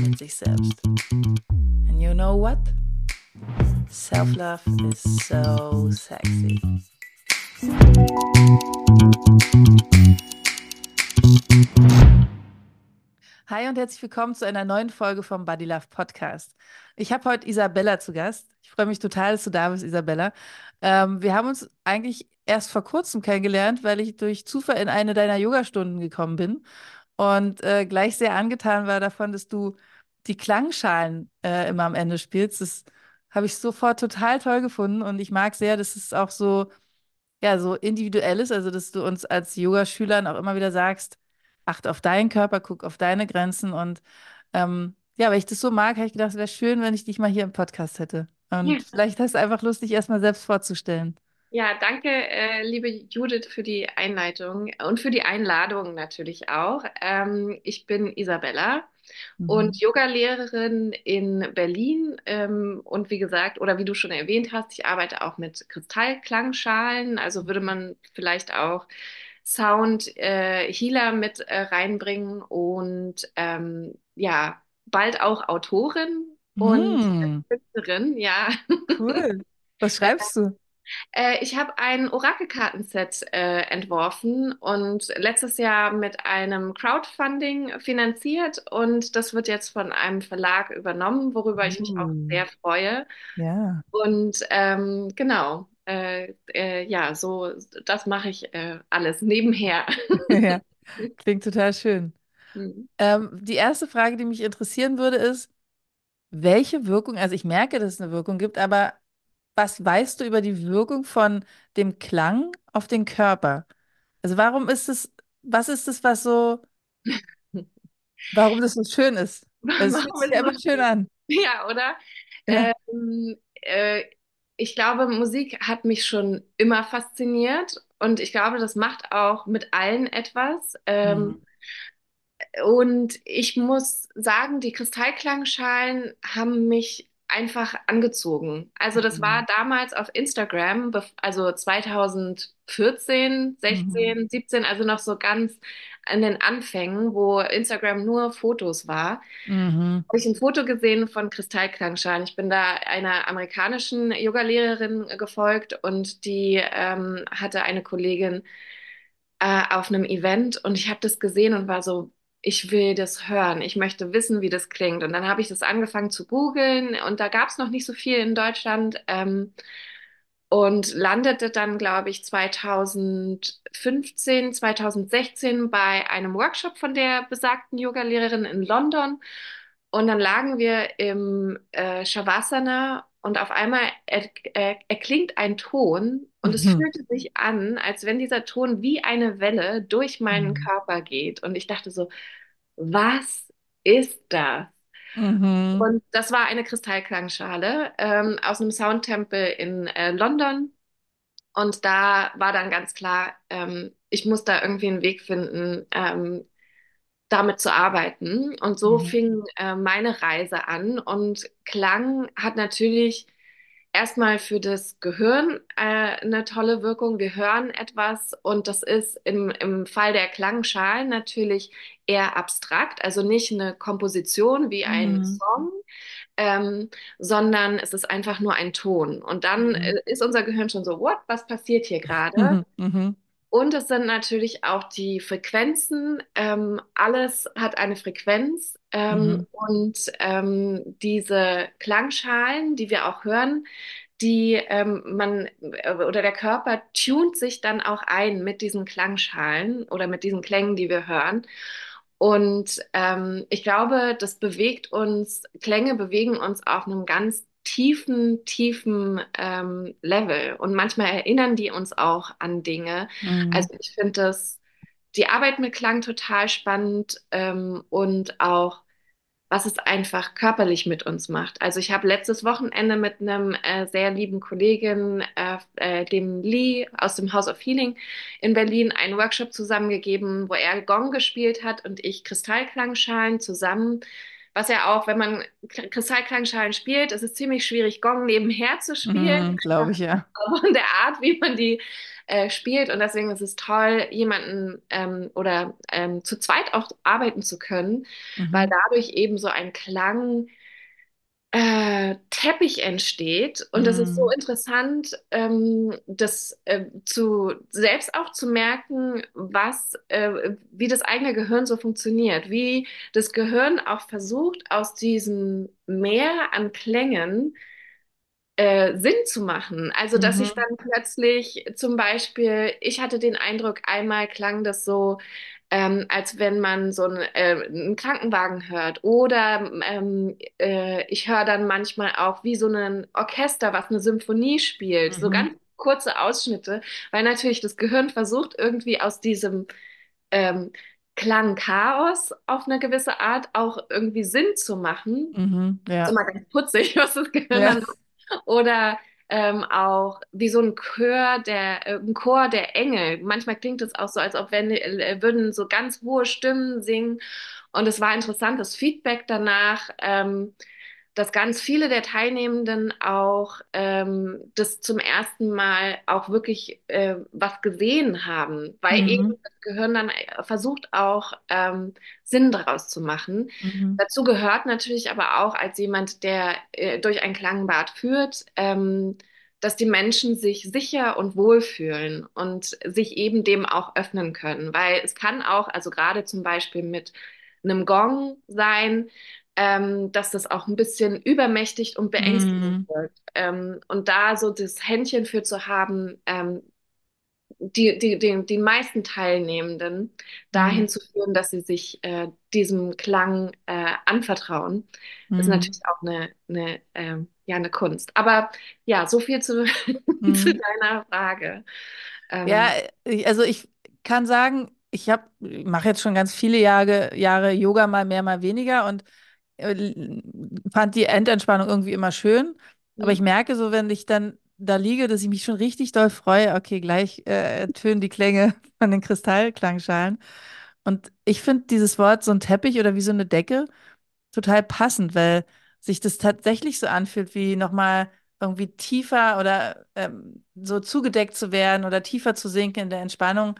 mit sich selbst. And you know what? Self-love is so sexy. Hi und herzlich willkommen zu einer neuen Folge vom Body Love Podcast. Ich habe heute Isabella zu Gast. Ich freue mich total, dass du da bist, Isabella. Ähm, wir haben uns eigentlich erst vor kurzem kennengelernt, weil ich durch Zufall in eine deiner Yogastunden gekommen bin und äh, gleich sehr angetan war davon, dass du die Klangschalen äh, immer am Ende spielst. Das habe ich sofort total toll gefunden und ich mag sehr, dass es auch so, ja, so individuell ist, also dass du uns als Yogaschülern auch immer wieder sagst, acht auf deinen Körper, guck auf deine Grenzen und ähm, ja, weil ich das so mag, habe ich gedacht, es wäre schön, wenn ich dich mal hier im Podcast hätte. Und ja. vielleicht hast du einfach Lust, dich erstmal selbst vorzustellen. Ja, danke, äh, liebe Judith, für die Einleitung und für die Einladung natürlich auch. Ähm, ich bin Isabella mhm. und Yogalehrerin in Berlin. Ähm, und wie gesagt, oder wie du schon erwähnt hast, ich arbeite auch mit Kristallklangschalen. Also würde man vielleicht auch Sound äh, Healer mit äh, reinbringen und ähm, ja, bald auch Autorin und mm. Künstlerin, ja. Cool. Was schreibst du? Äh, ich habe ein Orakelkartenset äh, entworfen und letztes Jahr mit einem Crowdfunding finanziert und das wird jetzt von einem Verlag übernommen, worüber ich mich auch mm. sehr freue. Ja. Und ähm, genau, äh, äh, ja, so, das mache ich äh, alles nebenher. ja, klingt total schön. Mhm. Ähm, die erste Frage, die mich interessieren würde, ist, welche Wirkung, also ich merke, dass es eine Wirkung gibt, aber was weißt du über die Wirkung von dem Klang auf den Körper? Also warum ist es, was ist es, was so, warum das so schön ist? Es fühlt sich einfach schön an. Ja, oder? Ja. Ähm, äh, ich glaube, Musik hat mich schon immer fasziniert und ich glaube, das macht auch mit allen etwas. Ähm, mhm. Und ich muss sagen, die Kristallklangschalen haben mich einfach angezogen. Also das mhm. war damals auf Instagram, also 2014, 16, mhm. 17, also noch so ganz an den Anfängen, wo Instagram nur Fotos war. Mhm. Habe ich ein Foto gesehen von Kristallklangschalen. Ich bin da einer amerikanischen Yogalehrerin gefolgt und die ähm, hatte eine Kollegin äh, auf einem Event und ich habe das gesehen und war so, ich will das hören, ich möchte wissen, wie das klingt. Und dann habe ich das angefangen zu googeln und da gab es noch nicht so viel in Deutschland ähm, und landete dann, glaube ich, 2015, 2016 bei einem Workshop von der besagten Yogalehrerin in London. Und dann lagen wir im äh, Shavasana und auf einmal erklingt ein Ton und mhm. es fühlte sich an, als wenn dieser Ton wie eine Welle durch meinen mhm. Körper geht. Und ich dachte so, was ist das? Mhm. Und das war eine Kristallklangschale ähm, aus einem Soundtempel in äh, London. Und da war dann ganz klar, ähm, ich muss da irgendwie einen Weg finden, ähm, damit zu arbeiten. Und so mhm. fing äh, meine Reise an. Und Klang hat natürlich erstmal für das Gehirn äh, eine tolle Wirkung. Wir hören etwas und das ist im, im Fall der Klangschalen natürlich eher abstrakt, also nicht eine Komposition wie ein mhm. Song. Ähm, sondern es ist einfach nur ein Ton. Und dann mhm. Äh, ist unser Gehirn schon so, what, was passiert hier gerade? Mhm. Und es sind natürlich auch die Frequenzen. Ähm, alles hat eine Frequenz. Ähm, mhm. Und ähm, diese Klangschalen, die wir auch hören, die ähm, man äh, oder der Körper tunt sich dann auch ein mit diesen Klangschalen oder mit diesen Klängen, die wir hören. Und ähm, ich glaube, das bewegt uns, Klänge bewegen uns auf einem ganz tiefen, tiefen ähm, Level. Und manchmal erinnern die uns auch an Dinge. Mhm. Also ich finde das, die Arbeit mit Klang total spannend ähm, und auch was es einfach körperlich mit uns macht. Also ich habe letztes Wochenende mit einem äh, sehr lieben Kollegen, äh, äh, dem Lee aus dem House of Healing in Berlin, einen Workshop zusammengegeben, wo er Gong gespielt hat und ich Kristallklangschalen zusammen. Was ja auch, wenn man Kristallklangschalen spielt, ist es ziemlich schwierig, Gong nebenher zu spielen. Mhm, glaube ich, ja. Von der Art, wie man die äh, spielt. Und deswegen ist es toll, jemanden ähm, oder ähm, zu zweit auch arbeiten zu können, weil Mhm. dadurch eben so ein Klang äh, Teppich entsteht. Und das ist so Mhm. interessant, ähm, das äh, zu selbst auch zu merken, was, äh, wie das eigene Gehirn so funktioniert, wie das Gehirn auch versucht, aus diesem Meer an Klängen äh, Sinn zu machen. Also, dass ich Mhm. dann plötzlich zum Beispiel, ich hatte den Eindruck, einmal klang das so, ähm, als wenn man so einen, äh, einen Krankenwagen hört. Oder ähm, äh, ich höre dann manchmal auch wie so ein Orchester, was eine Symphonie spielt. So Mhm. ganz kurze Ausschnitte, weil natürlich das Gehirn versucht, irgendwie aus diesem ähm, Klangchaos auf eine gewisse Art auch irgendwie Sinn zu machen Mhm. ist Ja. immer ganz putzig, was das Gehirn Ja. dann macht. Oder ähm, auch wie so ein Chor der, äh, ein Chor der Engel. Manchmal klingt es auch so, als ob wenn, äh, würden so ganz hohe Stimmen singen. Und es war interessant, das Feedback danach. Ähm, dass ganz viele der Teilnehmenden auch ähm, das zum ersten Mal auch wirklich äh, was gesehen haben, weil eben Mhm. das Gehirn dann äh, versucht auch ähm, Sinn daraus zu machen. Mhm. Dazu gehört natürlich aber auch als jemand, der äh, durch ein Klangbad führt, ähm, dass die Menschen sich sicher und wohl fühlen und sich eben dem auch öffnen können, weil es kann auch, also gerade zum Beispiel mit einem Gong sein, ähm, dass das auch ein bisschen übermächtig und beängstigend Mhm. wird. Ähm, und da so das Händchen für zu haben, ähm, die, die, die, die meisten Teilnehmenden dahin Mhm. zu führen, dass sie sich äh, diesem Klang äh, anvertrauen, ist Mhm. natürlich auch eine, eine, ähm, ja, eine Kunst. Aber ja, so viel zu, zu Mhm. deiner Frage. Ja, Ähm, ich- also ich kann sagen, ich habe, mache jetzt schon ganz viele Jahre, Jahre Yoga, mal mehr, mal weniger und äh, fand die Endentspannung irgendwie immer schön. Aber ich merke so, wenn ich dann da liege, dass ich mich schon richtig doll freue. Okay, gleich äh, tönen die Klänge von den Kristallklangschalen. Und ich finde dieses Wort so ein Teppich oder wie so eine Decke total passend, weil sich das tatsächlich so anfühlt, wie nochmal irgendwie tiefer oder ähm, so zugedeckt zu werden oder tiefer zu sinken in der Entspannung.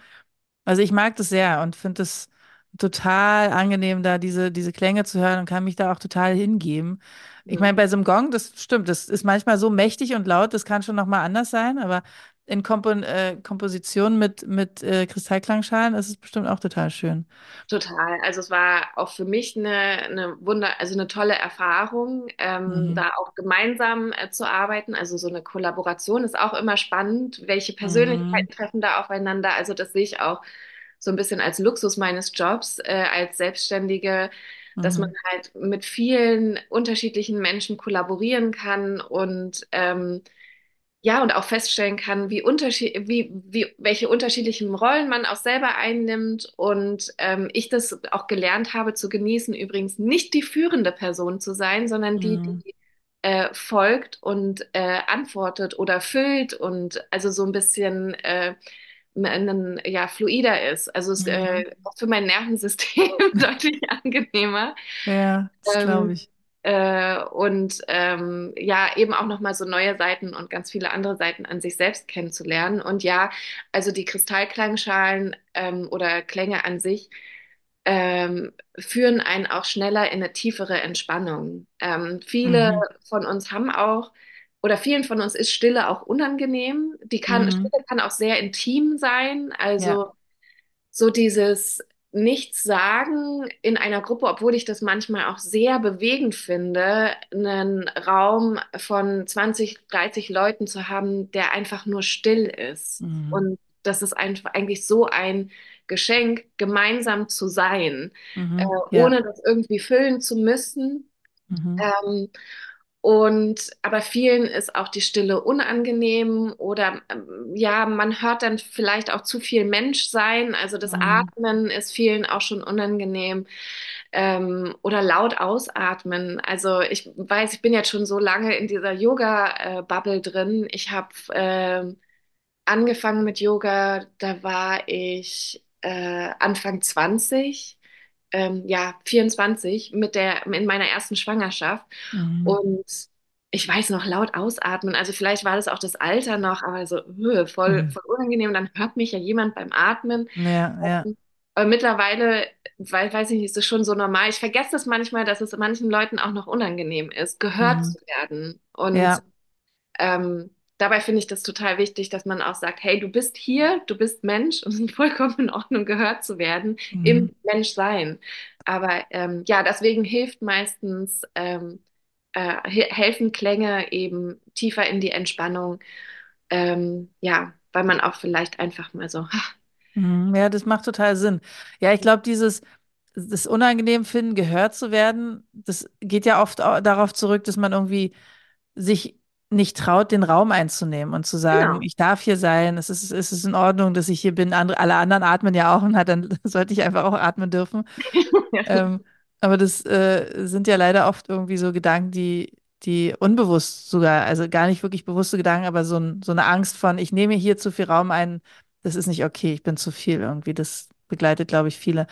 Also ich mag das sehr und finde es total angenehm, da diese, diese Klänge zu hören und kann mich da auch total hingeben. Ich mhm. meine, bei so einem Gong, das stimmt, das ist manchmal so mächtig und laut, das kann schon nochmal anders sein, aber in Kompon äh, Komposition mit, mit äh, Kristallklangschalen ist es bestimmt auch total schön. Total. Also es war auch für mich eine, eine Wunder, also eine tolle Erfahrung, ähm, Mhm. da auch gemeinsam äh, zu arbeiten. Also so eine Kollaboration ist auch immer spannend. Welche Mhm. Persönlichkeiten treffen da aufeinander? Also das sehe ich auch so ein bisschen als Luxus meines Jobs, äh, als Selbstständige, dass man Mhm. halt mit vielen unterschiedlichen Menschen kollaborieren kann und ähm, ja, und auch feststellen kann, wie unterschied wie, wie, welche unterschiedlichen Rollen man auch selber einnimmt. Und ähm, ich das auch gelernt habe zu genießen, übrigens nicht die führende Person zu sein, sondern die, Mhm. die äh, folgt und äh, antwortet oder füllt und also so ein bisschen äh, ein, ja, fluider ist. Also es ist Mhm. äh, auch für mein Nervensystem deutlich angenehmer. Ja, das glaube Ähm, ich. äh, und ähm, ja, eben auch nochmal so neue Seiten und ganz viele andere Seiten an sich selbst kennenzulernen. Und ja, also die Kristallklangschalen ähm, oder Klänge an sich ähm, führen einen auch schneller in eine tiefere Entspannung. Ähm, viele Mhm. von uns haben auch, oder vielen von uns ist Stille auch unangenehm. Die kann, Mhm. Stille kann auch sehr intim sein. Ja. Also so dieses Nichts sagen in einer Gruppe, obwohl ich das manchmal auch sehr bewegend finde, einen Raum von 20, 30 Leuten zu haben, der einfach nur still ist. Mhm. Und das ist einfach eigentlich so ein Geschenk, gemeinsam zu sein, äh, Mhm. Ja. ohne das irgendwie füllen zu müssen. Mhm. Ähm, Und aber vielen ist auch die Stille unangenehm oder ähm, ja, man hört dann vielleicht auch zu viel Menschsein. Also das Mhm. Atmen ist vielen auch schon unangenehm ähm, oder laut ausatmen. Also ich weiß, ich bin jetzt schon so lange in dieser Yoga-Bubble drin. Ich habe ähm, angefangen mit Yoga, da war ich äh, Anfang 20, ähm, ja, 24 mit der, in meiner ersten Schwangerschaft. Mhm. Und ich weiß noch, laut ausatmen, also vielleicht war das auch das Alter noch, aber so äh, voll, Mhm. voll unangenehm. Dann hört mich ja jemand beim Atmen. Ja, ja. Aber mittlerweile, weil, weiß ich nicht, ist es schon so normal. Ich vergesse es manchmal, dass es manchen Leuten auch noch unangenehm ist, gehört Mhm. zu werden. Und Ja. ähm, dabei finde ich das total wichtig, dass man auch sagt, hey, du bist hier, du bist Mensch und es ist vollkommen in Ordnung, gehört zu werden Mhm. im Menschsein. Aber ähm, ja, deswegen hilft meistens, ähm, äh, he helfen Klänge eben tiefer in die Entspannung. Ähm, ja, weil man auch vielleicht einfach mal so, Mhm. Ja, das macht total Sinn. Ja, ich glaube, dieses das unangenehm finden, gehört zu werden, das geht ja oft au- darauf zurück, dass man irgendwie sich nicht traut, den Raum einzunehmen und zu sagen, genau. ich darf hier sein, es ist, es ist in Ordnung, dass ich hier bin. Andere, alle anderen atmen ja auch und hat, dann sollte ich einfach auch atmen dürfen. Ähm, aber das äh, sind ja leider oft irgendwie so Gedanken, die, die unbewusst sogar, also gar nicht wirklich bewusste Gedanken, aber so, ein, so eine Angst von, ich nehme hier zu viel Raum ein, das ist nicht okay, ich bin zu viel irgendwie. Das begleitet, glaube ich, viele.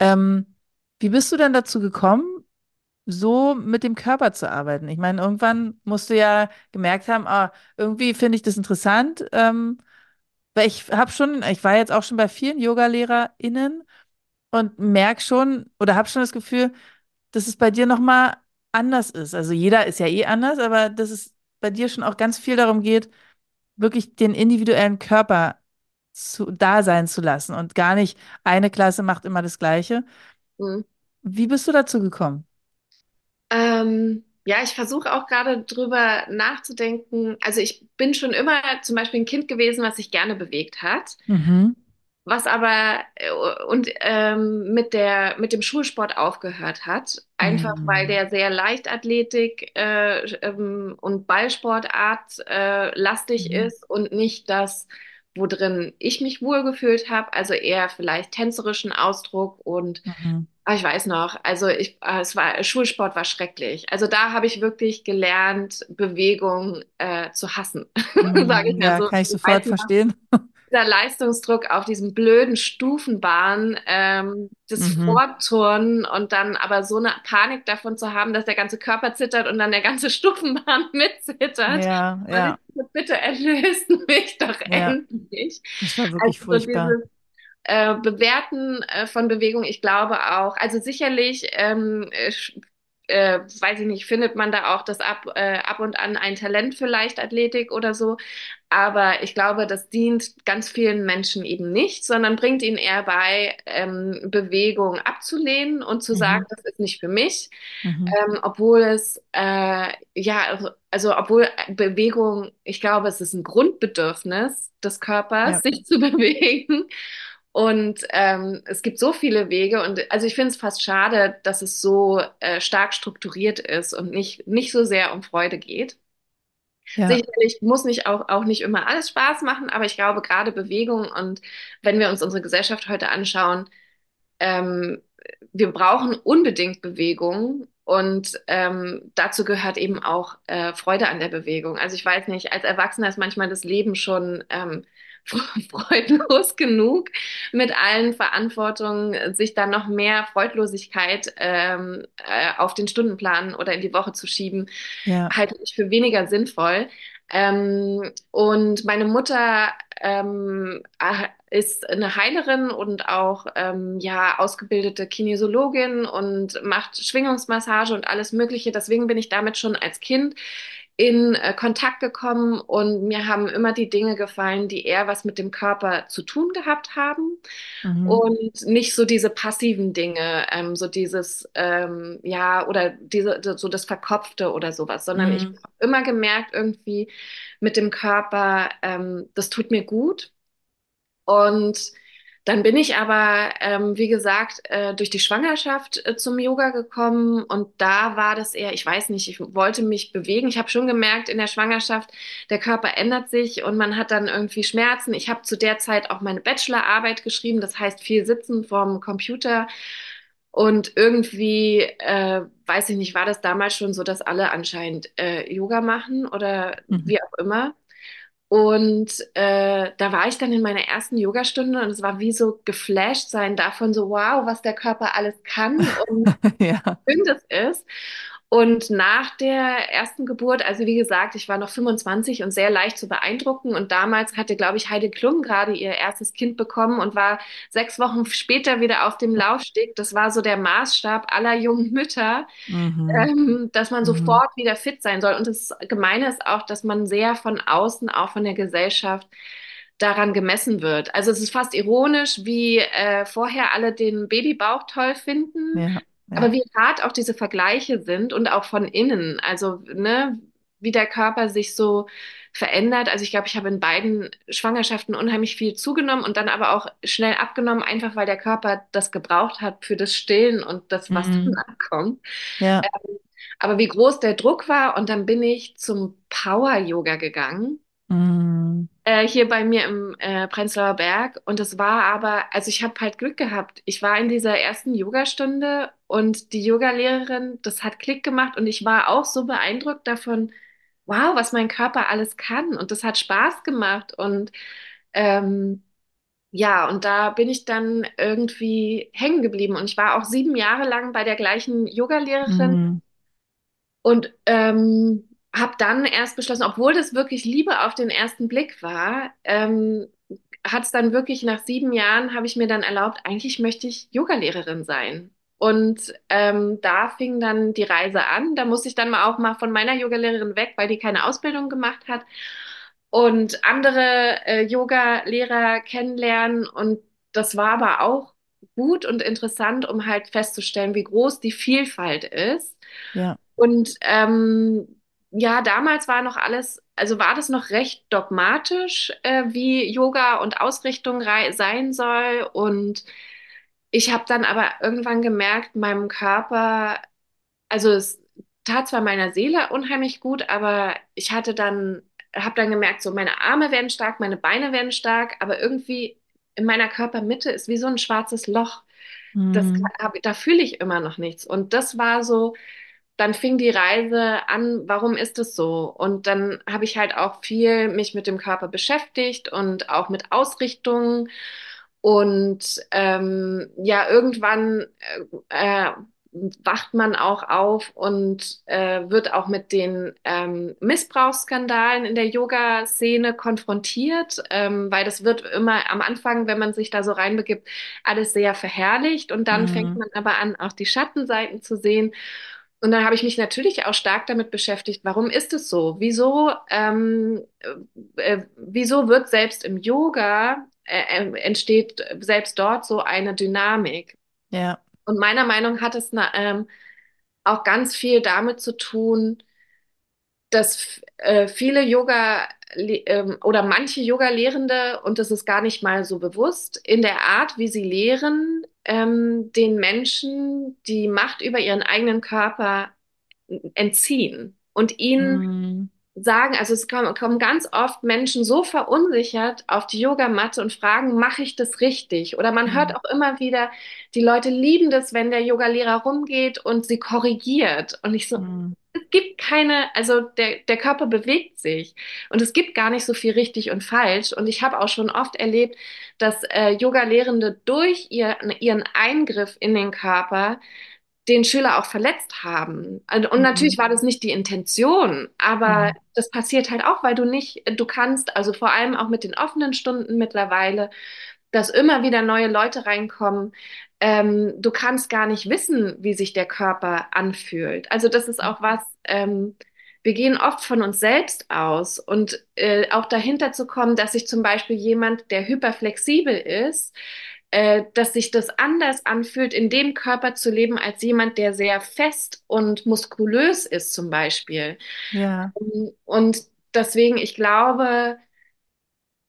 Ähm, wie bist du denn dazu gekommen, so mit dem Körper zu arbeiten? Ich meine, irgendwann musst du ja gemerkt haben, ah, irgendwie finde ich das interessant, ähm, weil ich habe schon, ich war jetzt auch schon bei vielen Yoga-LehrerInnen und merke schon oder habe schon das Gefühl, dass es bei dir nochmal anders ist. Also jeder ist ja eh anders, aber dass es bei dir schon auch ganz viel darum geht, wirklich den individuellen Körper zu, da sein zu lassen und gar nicht eine Klasse macht immer das Gleiche. Mhm. Wie bist du dazu gekommen? Ähm, ja, ich versuche auch gerade drüber nachzudenken. Also ich bin schon immer zum Beispiel ein Kind gewesen, was sich gerne bewegt hat, Mhm. was aber äh, und ähm, mit der mit dem Schulsport aufgehört hat, einfach weil Mhm. der sehr Leichtathletik äh, ähm, und Ballsportart äh, lastig Mhm. ist und nicht das, wo drin ich mich wohlgefühlt habe, also eher vielleicht tänzerischen Ausdruck und Mhm. Ah, ich weiß noch, also ich, äh, es war, Schulsport war schrecklich. Also da habe ich wirklich gelernt, Bewegung äh, zu hassen, sage ich Mhm. mal Ja, so. kann ich sofort verstehen. Dieser Leistungsdruck auf diesen blöden Stufenbahnen, ähm, das Mhm. Vorturnen und dann aber so eine Panik davon zu haben, dass der ganze Körper zittert und dann der ganze Stufenbahn mitzittert. Ja, ja, so, bitte erlöst mich doch ja. endlich. Das war Also wirklich so furchtbar. dieses äh, Bewerten äh, von Bewegung, ich glaube auch, also sicherlich, ähm, äh, weiß ich nicht, findet man da auch das ab, äh, ab und an ein Talent für Leichtathletik oder so. Aber ich glaube, das dient ganz vielen Menschen eben nicht, sondern bringt ihnen eher bei, ähm, Bewegung abzulehnen und zu sagen, Mhm. das ist nicht für mich. Mhm. Ähm, obwohl es, äh, ja, also, also obwohl Bewegung, ich glaube, es ist ein Grundbedürfnis des Körpers, Ja, sich zu bewegen. Und ähm, es gibt so viele Wege und also ich finde es fast schade, dass es so äh, stark strukturiert ist und nicht, nicht so sehr um Freude geht. ja, Sicherlich muss nicht auch, auch nicht immer alles Spaß machen, aber ich glaube gerade Bewegung und wenn wir uns unsere Gesellschaft heute anschauen, ähm, wir brauchen unbedingt Bewegung und ähm, dazu gehört eben auch äh, Freude an der Bewegung. Also ich weiß nicht, als Erwachsener ist manchmal das Leben schon ähm, freudlos genug mit allen Verantwortungen, sich dann noch mehr Freudlosigkeit ähm, äh, auf den Stundenplan oder in die Woche zu schieben, ja. halte ich für weniger sinnvoll. Ähm, und meine Mutter ähm, äh, ist eine Heilerin und auch ähm, ja ausgebildete Kinesiologin und macht Schwingungsmassage und alles Mögliche. Deswegen bin ich damit schon als Kind in äh, Kontakt gekommen und mir haben immer die Dinge gefallen, die eher was mit dem Körper zu tun gehabt haben Mhm. und nicht so diese passiven Dinge, ähm, so dieses ähm, ja oder diese so das Verkopfte oder sowas, sondern ich Mhm. habe immer gemerkt irgendwie mit dem Körper, ähm, das tut mir gut und Dann bin ich aber, ähm, wie gesagt, äh, durch die Schwangerschaft äh, zum Yoga gekommen und da war das eher, ich weiß nicht, ich wollte mich bewegen. Ich habe schon gemerkt in der Schwangerschaft, der Körper ändert sich und man hat dann irgendwie Schmerzen. Ich habe zu der Zeit auch meine Bachelorarbeit geschrieben, das heißt viel sitzen vorm Computer und irgendwie, äh, weiß ich nicht, war das damals schon so, dass alle anscheinend äh, Yoga machen oder Mhm. wie auch immer. Und äh, da war ich dann in meiner ersten Yogastunde und es war wie so geflasht sein davon, so wow, was der Körper alles kann und Ja. schön das ist. Und nach der ersten Geburt, also wie gesagt, ich war noch 25 und sehr leicht zu beeindrucken. Und damals hatte, glaube ich, Heidi Klum gerade ihr erstes Kind bekommen und war sechs Wochen später wieder auf dem Laufsteg. Das war so der Maßstab aller jungen Mütter, Mhm. ähm, dass man Mhm. sofort wieder fit sein soll. Und das Gemeine ist auch, dass man sehr von außen, auch von der Gesellschaft, daran gemessen wird. Also es ist fast ironisch, wie äh, vorher alle den Babybauch toll finden, Ja. Aber wie hart auch diese Vergleiche sind und auch von innen. Also ne, wie der Körper sich so verändert. Also ich glaube, ich habe in beiden Schwangerschaften unheimlich viel zugenommen und dann aber auch schnell abgenommen, einfach weil der Körper das gebraucht hat für das Stillen und das, was Mhm. danach kommt. Ja. Aber wie groß der Druck war und dann bin ich zum Power-Yoga gegangen, Mhm. äh, hier bei mir im äh, Prenzlauer Berg. Und es war aber, also ich habe halt Glück gehabt. Ich war in dieser ersten Yogastunde und die Yogalehrerin, das hat Klick gemacht und ich war auch so beeindruckt davon, wow, was mein Körper alles kann. Und das hat Spaß gemacht. Und ähm, ja, und da bin ich dann irgendwie hängen geblieben. Und ich war auch sieben Jahre lang bei der gleichen Yogalehrerin Mhm. Und ähm, habe dann erst beschlossen, obwohl das wirklich Liebe auf den ersten Blick war, ähm, hat es dann wirklich nach sieben Jahren, habe ich mir dann erlaubt, eigentlich möchte ich Yogalehrerin sein. Und ähm, da fing dann die Reise an. Da musste ich dann mal auch mal von meiner Yogalehrerin weg, weil die keine Ausbildung gemacht hat und andere äh, Yoga-Lehrer kennenlernen. Und das war aber auch gut und interessant, um halt festzustellen, wie groß die Vielfalt ist. Ja. Und ähm, ja, damals war noch alles, also war das noch recht dogmatisch, äh, wie Yoga und Ausrichtung sein soll. Und ich habe dann aber irgendwann gemerkt, meinem Körper, also es tat zwar meiner Seele unheimlich gut, aber ich hatte dann, habe dann gemerkt, so meine Arme werden stark, meine Beine werden stark, aber irgendwie in meiner Körpermitte ist wie so ein schwarzes Loch. Das Mhm. da fühle ich immer noch nichts. Und das war so, dann fing die Reise an, warum ist es so? Und dann habe ich halt auch viel mich mit dem Körper beschäftigt und auch mit Ausrichtungen. Und ähm, ja, irgendwann äh, äh, wacht man auch auf und äh, wird auch mit den ähm, Missbrauchsskandalen in der Yoga-Szene konfrontiert, ähm, weil das wird immer am Anfang, wenn man sich da so reinbegibt, alles sehr verherrlicht und dann fängt Mhm. man aber an, auch die Schattenseiten zu sehen. Und dann habe ich mich natürlich auch stark damit beschäftigt, warum ist es so? Wieso, ähm, äh, äh, wieso wird selbst im Yoga, äh, äh, entsteht selbst dort so eine Dynamik? Ja. Und meiner Meinung nach hat es na, ähm, auch ganz viel damit zu tun, dass äh, viele Yoga ähm, oder manche Yoga-Lehrende, und das ist gar nicht mal so bewusst, in der Art, wie sie lehren, ähm, den Menschen die Macht über ihren eigenen Körper entziehen und ihnen Mhm. sagen, also es kommen, kommen ganz oft Menschen so verunsichert auf die Yogamatte und fragen, mache ich das richtig? Oder man hört Mhm. auch immer wieder, die Leute lieben das, wenn der Yogalehrer rumgeht und sie korrigiert. Und ich so, Mhm. Es gibt keine, also der, der Körper bewegt sich und es gibt gar nicht so viel richtig und falsch. Und ich habe auch schon oft erlebt, dass äh, Yoga-Lehrende durch ihr, ihren Eingriff in den Körper den Schüler auch verletzt haben. Also, Und natürlich war das Mhm. nicht die Intention, aber Mhm. das passiert halt auch, weil du nicht, du kannst, also vor allem auch mit den offenen Stunden mittlerweile, dass immer wieder neue Leute reinkommen. Ähm, du kannst gar nicht wissen, wie sich der Körper anfühlt. Also das ist auch was, ähm, wir gehen oft von uns selbst aus und äh, auch dahinter zu kommen, dass sich zum Beispiel jemand, der hyperflexibel ist, äh, dass sich das anders anfühlt, in dem Körper zu leben, als jemand, der sehr fest und muskulös ist, zum Beispiel. Ja. Und deswegen, ich glaube,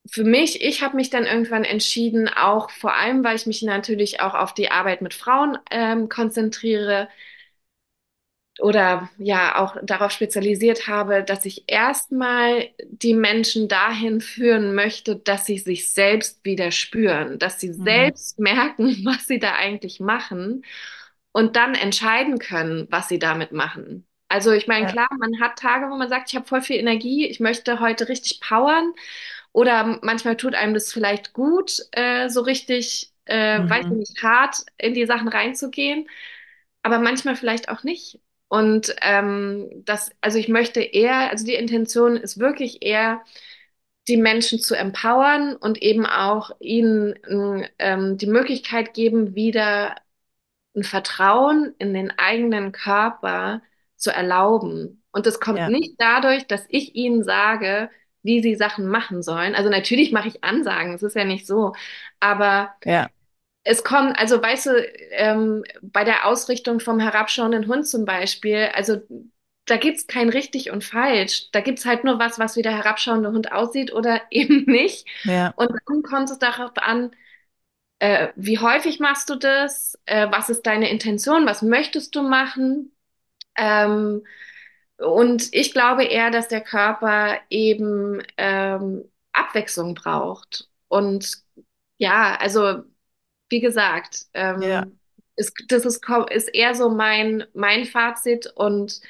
für mich, ich habe mich dann irgendwann entschieden, auch vor allem, weil ich mich natürlich auch auf die Arbeit mit Frauen ähm, konzentriere, oder ja auch darauf spezialisiert habe, dass ich erstmal die Menschen dahin führen möchte, dass sie sich selbst wieder spüren, dass sie Mhm. selbst merken, was sie da eigentlich machen und dann entscheiden können, was sie damit machen. Also ich meine, Ja. klar, man hat Tage, wo man sagt, ich habe voll viel Energie, ich möchte heute richtig powern oder manchmal tut einem das vielleicht gut, äh, so richtig, äh, weiß ich Mhm. nicht, hart in die Sachen reinzugehen, aber manchmal vielleicht auch nicht. Und ähm, das, also ich möchte eher, also die Intention ist wirklich eher, die Menschen zu empowern und eben auch ihnen ähm, die Möglichkeit geben, wieder ein Vertrauen in den eigenen Körper zu erlauben. Und das kommt Ja. nicht dadurch, dass ich ihnen sage, wie sie Sachen machen sollen. Also natürlich mache ich Ansagen, es ist ja nicht so, aber Ja. es kommt, also weißt du, ähm, bei der Ausrichtung vom herabschauenden Hund zum Beispiel, also da gibt's kein richtig und falsch. Da gibt's halt nur was, was wie der herabschauende Hund aussieht oder eben nicht. Ja. Und dann kommt es darauf an, äh, wie häufig machst du das? Äh, was ist deine Intention? Was möchtest du machen? Ähm, und ich glaube eher, dass der Körper eben ähm, Abwechslung braucht. Und ja, also wie gesagt, Ja. ähm, ist, das ist, ist eher so mein, mein Fazit und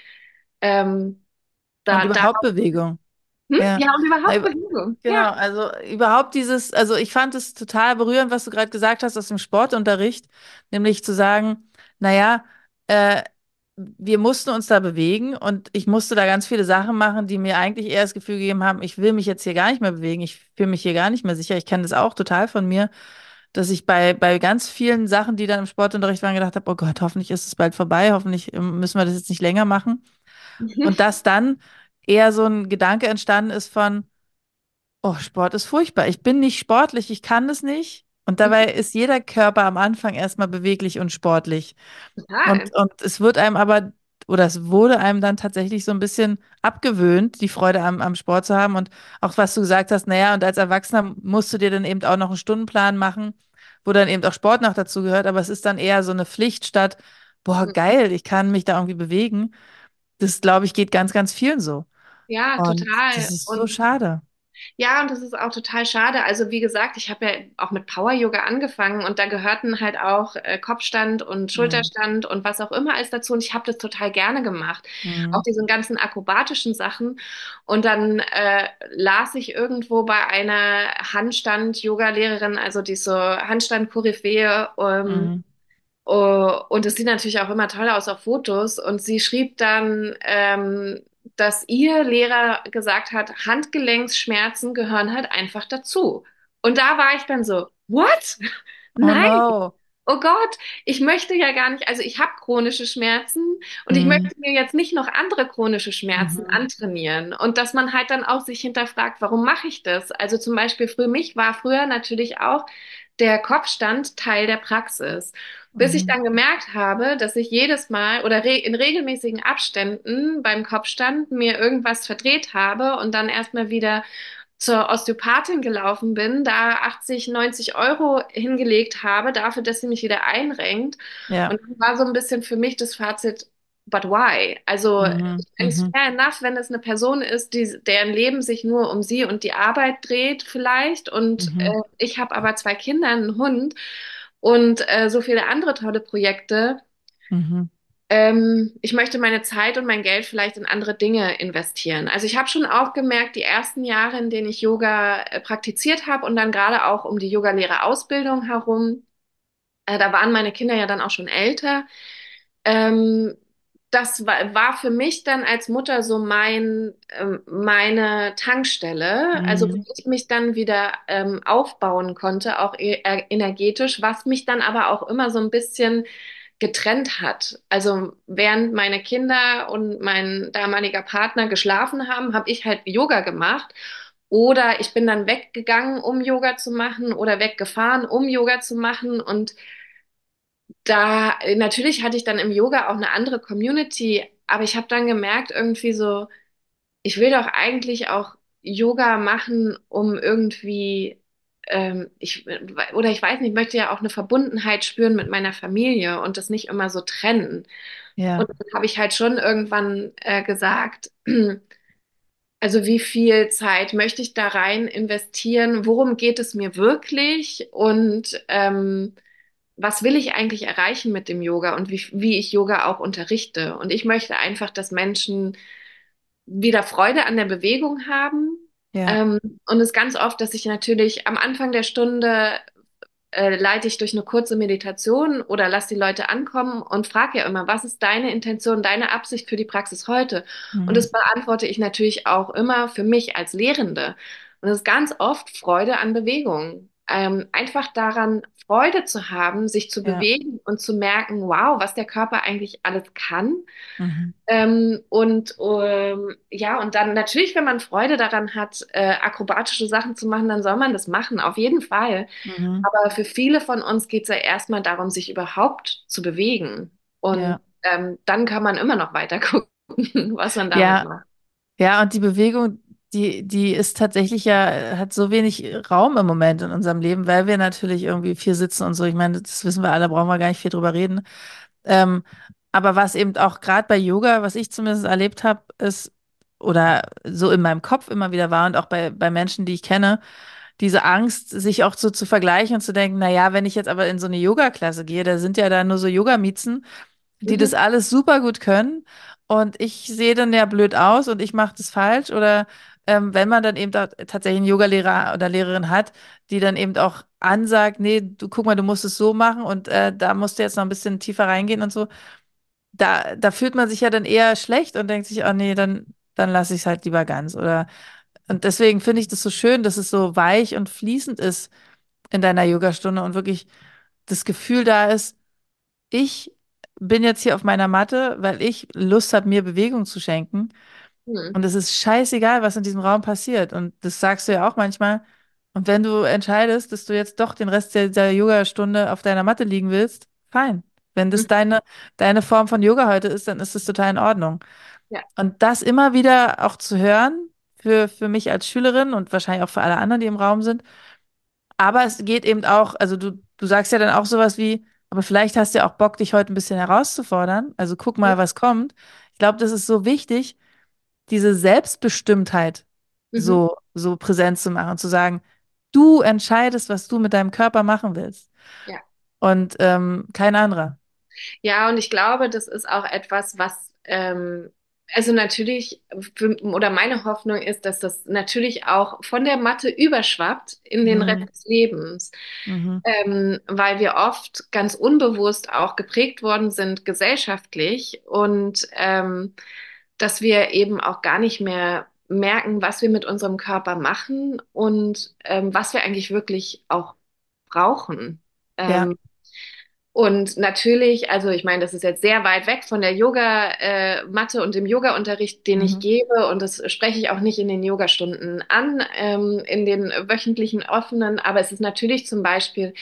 ähm, Und da, da, überhaupt Bewegung. hm? Ja. Ja, und überhaupt über- Bewegung. Ja. Genau, also überhaupt dieses, also ich fand es total berührend, was du gerade gesagt hast aus dem Sportunterricht, nämlich zu sagen, naja, äh, wir mussten uns da bewegen und ich musste da ganz viele Sachen machen, die mir eigentlich eher das Gefühl gegeben haben, ich will mich jetzt hier gar nicht mehr bewegen, ich fühle mich hier gar nicht mehr sicher. Ich kenne das auch total von mir, dass ich bei, bei ganz vielen Sachen, die dann im Sportunterricht waren, gedacht habe, oh Gott, hoffentlich ist es bald vorbei, hoffentlich ähm, müssen wir das jetzt nicht länger machen. Und dass dann eher so ein Gedanke entstanden ist von, Oh, Sport ist furchtbar. Ich bin nicht sportlich, ich kann es nicht. Und dabei ist jeder Körper am Anfang erstmal beweglich und sportlich. Total. Und, und es wird einem aber, oder es wurde einem dann tatsächlich so ein bisschen abgewöhnt, die Freude am, am Sport zu haben. Und auch was du gesagt hast, naja, und als Erwachsener musst du dir dann eben auch noch einen Stundenplan machen, wo dann eben auch Sport noch dazu gehört. Aber es ist dann eher so eine Pflicht statt, boah, geil, ich kann mich da irgendwie bewegen. Das, glaube ich, geht ganz, ganz vielen so. Ja, Und das total. ist so Und schade. Ja, und das ist auch total schade. Also wie gesagt, ich habe ja auch mit Power Yoga angefangen und da gehörten halt auch äh, Kopfstand und Mhm. Schulterstand und was auch immer alles dazu. Und ich habe das total gerne gemacht. Auch Mhm. diese ganzen akrobatischen Sachen. Und dann äh, las ich irgendwo bei einer Handstand-Yoga-Lehrerin, also die so Handstand-Koryphäe, ähm, Mhm. Oh, und es sieht natürlich auch immer toll aus auf Fotos. Und sie schrieb dann, ähm, dass ihr Lehrer gesagt hat, Handgelenksschmerzen gehören halt einfach dazu. Und da war ich dann so, what? Oh Nein, no. oh Gott, ich möchte ja gar nicht, also ich habe chronische Schmerzen und ich Mhm. möchte mir jetzt nicht noch andere chronische Schmerzen Mhm. antrainieren. Und dass man halt dann auch sich hinterfragt, warum mache ich das? Also zum Beispiel für mich war früher natürlich auch der Kopfstand Teil der Praxis. Bis ich Mhm. dann gemerkt habe, dass ich jedes Mal oder re in regelmäßigen Abständen beim Kopfstand mir irgendwas verdreht habe und dann erstmal wieder zur Osteopathin gelaufen bin, da 80, 90 Euro hingelegt habe, dafür, dass sie mich wieder einrenkt. Ja. Und das war so ein bisschen für mich das Fazit, but why? Also, Mhm. ich ist Mhm. fair enough, wenn es eine Person ist, die, deren Leben sich nur um sie und die Arbeit dreht, vielleicht. Und äh, Mhm. ich habe aber zwei Kinder, einen Hund und äh, so viele andere tolle Projekte. Mhm. Ähm, ich möchte meine Zeit und mein Geld vielleicht in andere Dinge investieren. Also ich habe schon auch gemerkt, die ersten Jahre, in denen ich Yoga äh, praktiziert habe und dann gerade auch um die Yogalehrerausbildung herum, äh, da waren meine Kinder ja dann auch schon älter. Ähm, das war, war für mich dann als Mutter so mein, ähm, meine Tankstelle, also wo Mhm. ich mich dann wieder ähm, aufbauen konnte, auch e energetisch, was mich dann aber auch immer so ein bisschen getrennt hat. Also während meine Kinder und mein damaliger Partner geschlafen haben, habe ich halt Yoga gemacht. Oder ich bin dann weggegangen, um Yoga zu machen, oder weggefahren, um Yoga zu machen. Und da natürlich hatte ich dann im Yoga auch eine andere Community, aber ich habe dann gemerkt, irgendwie so, ich will doch eigentlich auch Yoga machen, um irgendwie, ähm, ich, oder ich weiß nicht, ich möchte ja auch eine Verbundenheit spüren mit meiner Familie und das nicht immer so trennen. Und Ja. dann habe ich halt schon irgendwann äh, gesagt, also wie viel Zeit möchte ich da rein investieren? Worum geht es mir wirklich? Und ähm, was will ich eigentlich erreichen mit dem Yoga und wie, wie ich Yoga auch unterrichte? Und ich möchte einfach, dass Menschen wieder Freude an der Bewegung haben. Ja. Ähm, und es ist ganz oft, dass ich natürlich am Anfang der Stunde äh, leite ich durch eine kurze Meditation oder lass die Leute ankommen und frage ja immer, was ist deine Intention, deine Absicht für die Praxis heute? Und Mhm. das beantworte ich natürlich auch immer für mich als Lehrende. Und es ist ganz oft Freude an Bewegung. Ähm, einfach daran, Freude zu haben, sich zu Ja. bewegen und zu merken, wow, was der Körper eigentlich alles kann. Mhm. Ähm, und ähm, ja, und dann natürlich, wenn man Freude daran hat, äh, akrobatische Sachen zu machen, dann soll man das machen, auf jeden Fall. Mhm. Aber für viele von uns geht es ja erstmal darum, sich überhaupt zu bewegen. Und Ja. ähm, dann kann man immer noch weiter gucken, was man damit Ja. macht. Ja, und die Bewegung, die, die ist tatsächlich ja, hat so wenig Raum im Moment in unserem Leben, weil wir natürlich irgendwie viel sitzen und so. Ich meine, das wissen wir alle, brauchen wir gar nicht viel drüber reden. Ähm, aber was eben auch gerade bei Yoga, was ich zumindest erlebt habe, ist, oder so in meinem Kopf immer wieder war und auch bei, bei Menschen, die ich kenne, diese Angst, sich auch so zu vergleichen und zu denken, na ja, wenn ich jetzt aber in so eine Yoga-Klasse gehe, da sind ja da nur so Yoga-Miezen, die das Mhm. alles super gut können und ich sehe dann ja blöd aus und ich mache das falsch oder ähm, wenn man dann eben tatsächlich einen Yogalehrer oder Lehrerin hat, die dann eben auch ansagt, nee, du guck mal, du musst es so machen und äh, da musst du jetzt noch ein bisschen tiefer reingehen und so, da, da fühlt man sich ja dann eher schlecht und denkt sich, oh nee, dann, dann lasse ich es halt lieber ganz oder und deswegen finde ich das so schön, dass es so weich und fließend ist in deiner Yogastunde und wirklich das Gefühl da ist, ich bin jetzt hier auf meiner Matte, weil ich Lust habe, mir Bewegung zu schenken. Mhm. Und es ist scheißegal, was in diesem Raum passiert. Und das sagst du ja auch manchmal. Und wenn du entscheidest, dass du jetzt doch den Rest der, der Yogastunde auf deiner Matte liegen willst, fein. Wenn das Mhm. deine, deine Form von Yoga heute ist, dann ist das total in Ordnung. Ja. Und das immer wieder auch zu hören, für, für mich als Schülerin und wahrscheinlich auch für alle anderen, die im Raum sind, aber es geht eben auch, also du, du sagst ja dann auch sowas wie, aber vielleicht hast du ja auch Bock, dich heute ein bisschen herauszufordern. Also guck Ja. mal, was kommt. Ich glaube, das ist so wichtig, diese Selbstbestimmtheit Mhm. so, so präsent zu machen, zu sagen, du entscheidest, was du mit deinem Körper machen willst. Ja. Und ähm, kein anderer. Ja, und ich glaube, das ist auch etwas, was, ähm, also natürlich, oder meine Hoffnung ist, dass das natürlich auch von der Matte überschwappt in den Rest Mhm. des Lebens. Mhm. ähm, weil wir oft ganz unbewusst auch geprägt worden sind gesellschaftlich und ähm, dass wir eben auch gar nicht mehr merken, was wir mit unserem Körper machen und ähm, was wir eigentlich wirklich auch brauchen. Ja. Ähm, und natürlich, also ich meine, das ist jetzt sehr weit weg von der Yoga-Matte und dem Yoga-Unterricht, den ich Mhm. gebe. Und das spreche ich auch nicht in den Yogastunden an, ähm, in den wöchentlichen offenen. Aber es ist natürlich zum Beispiel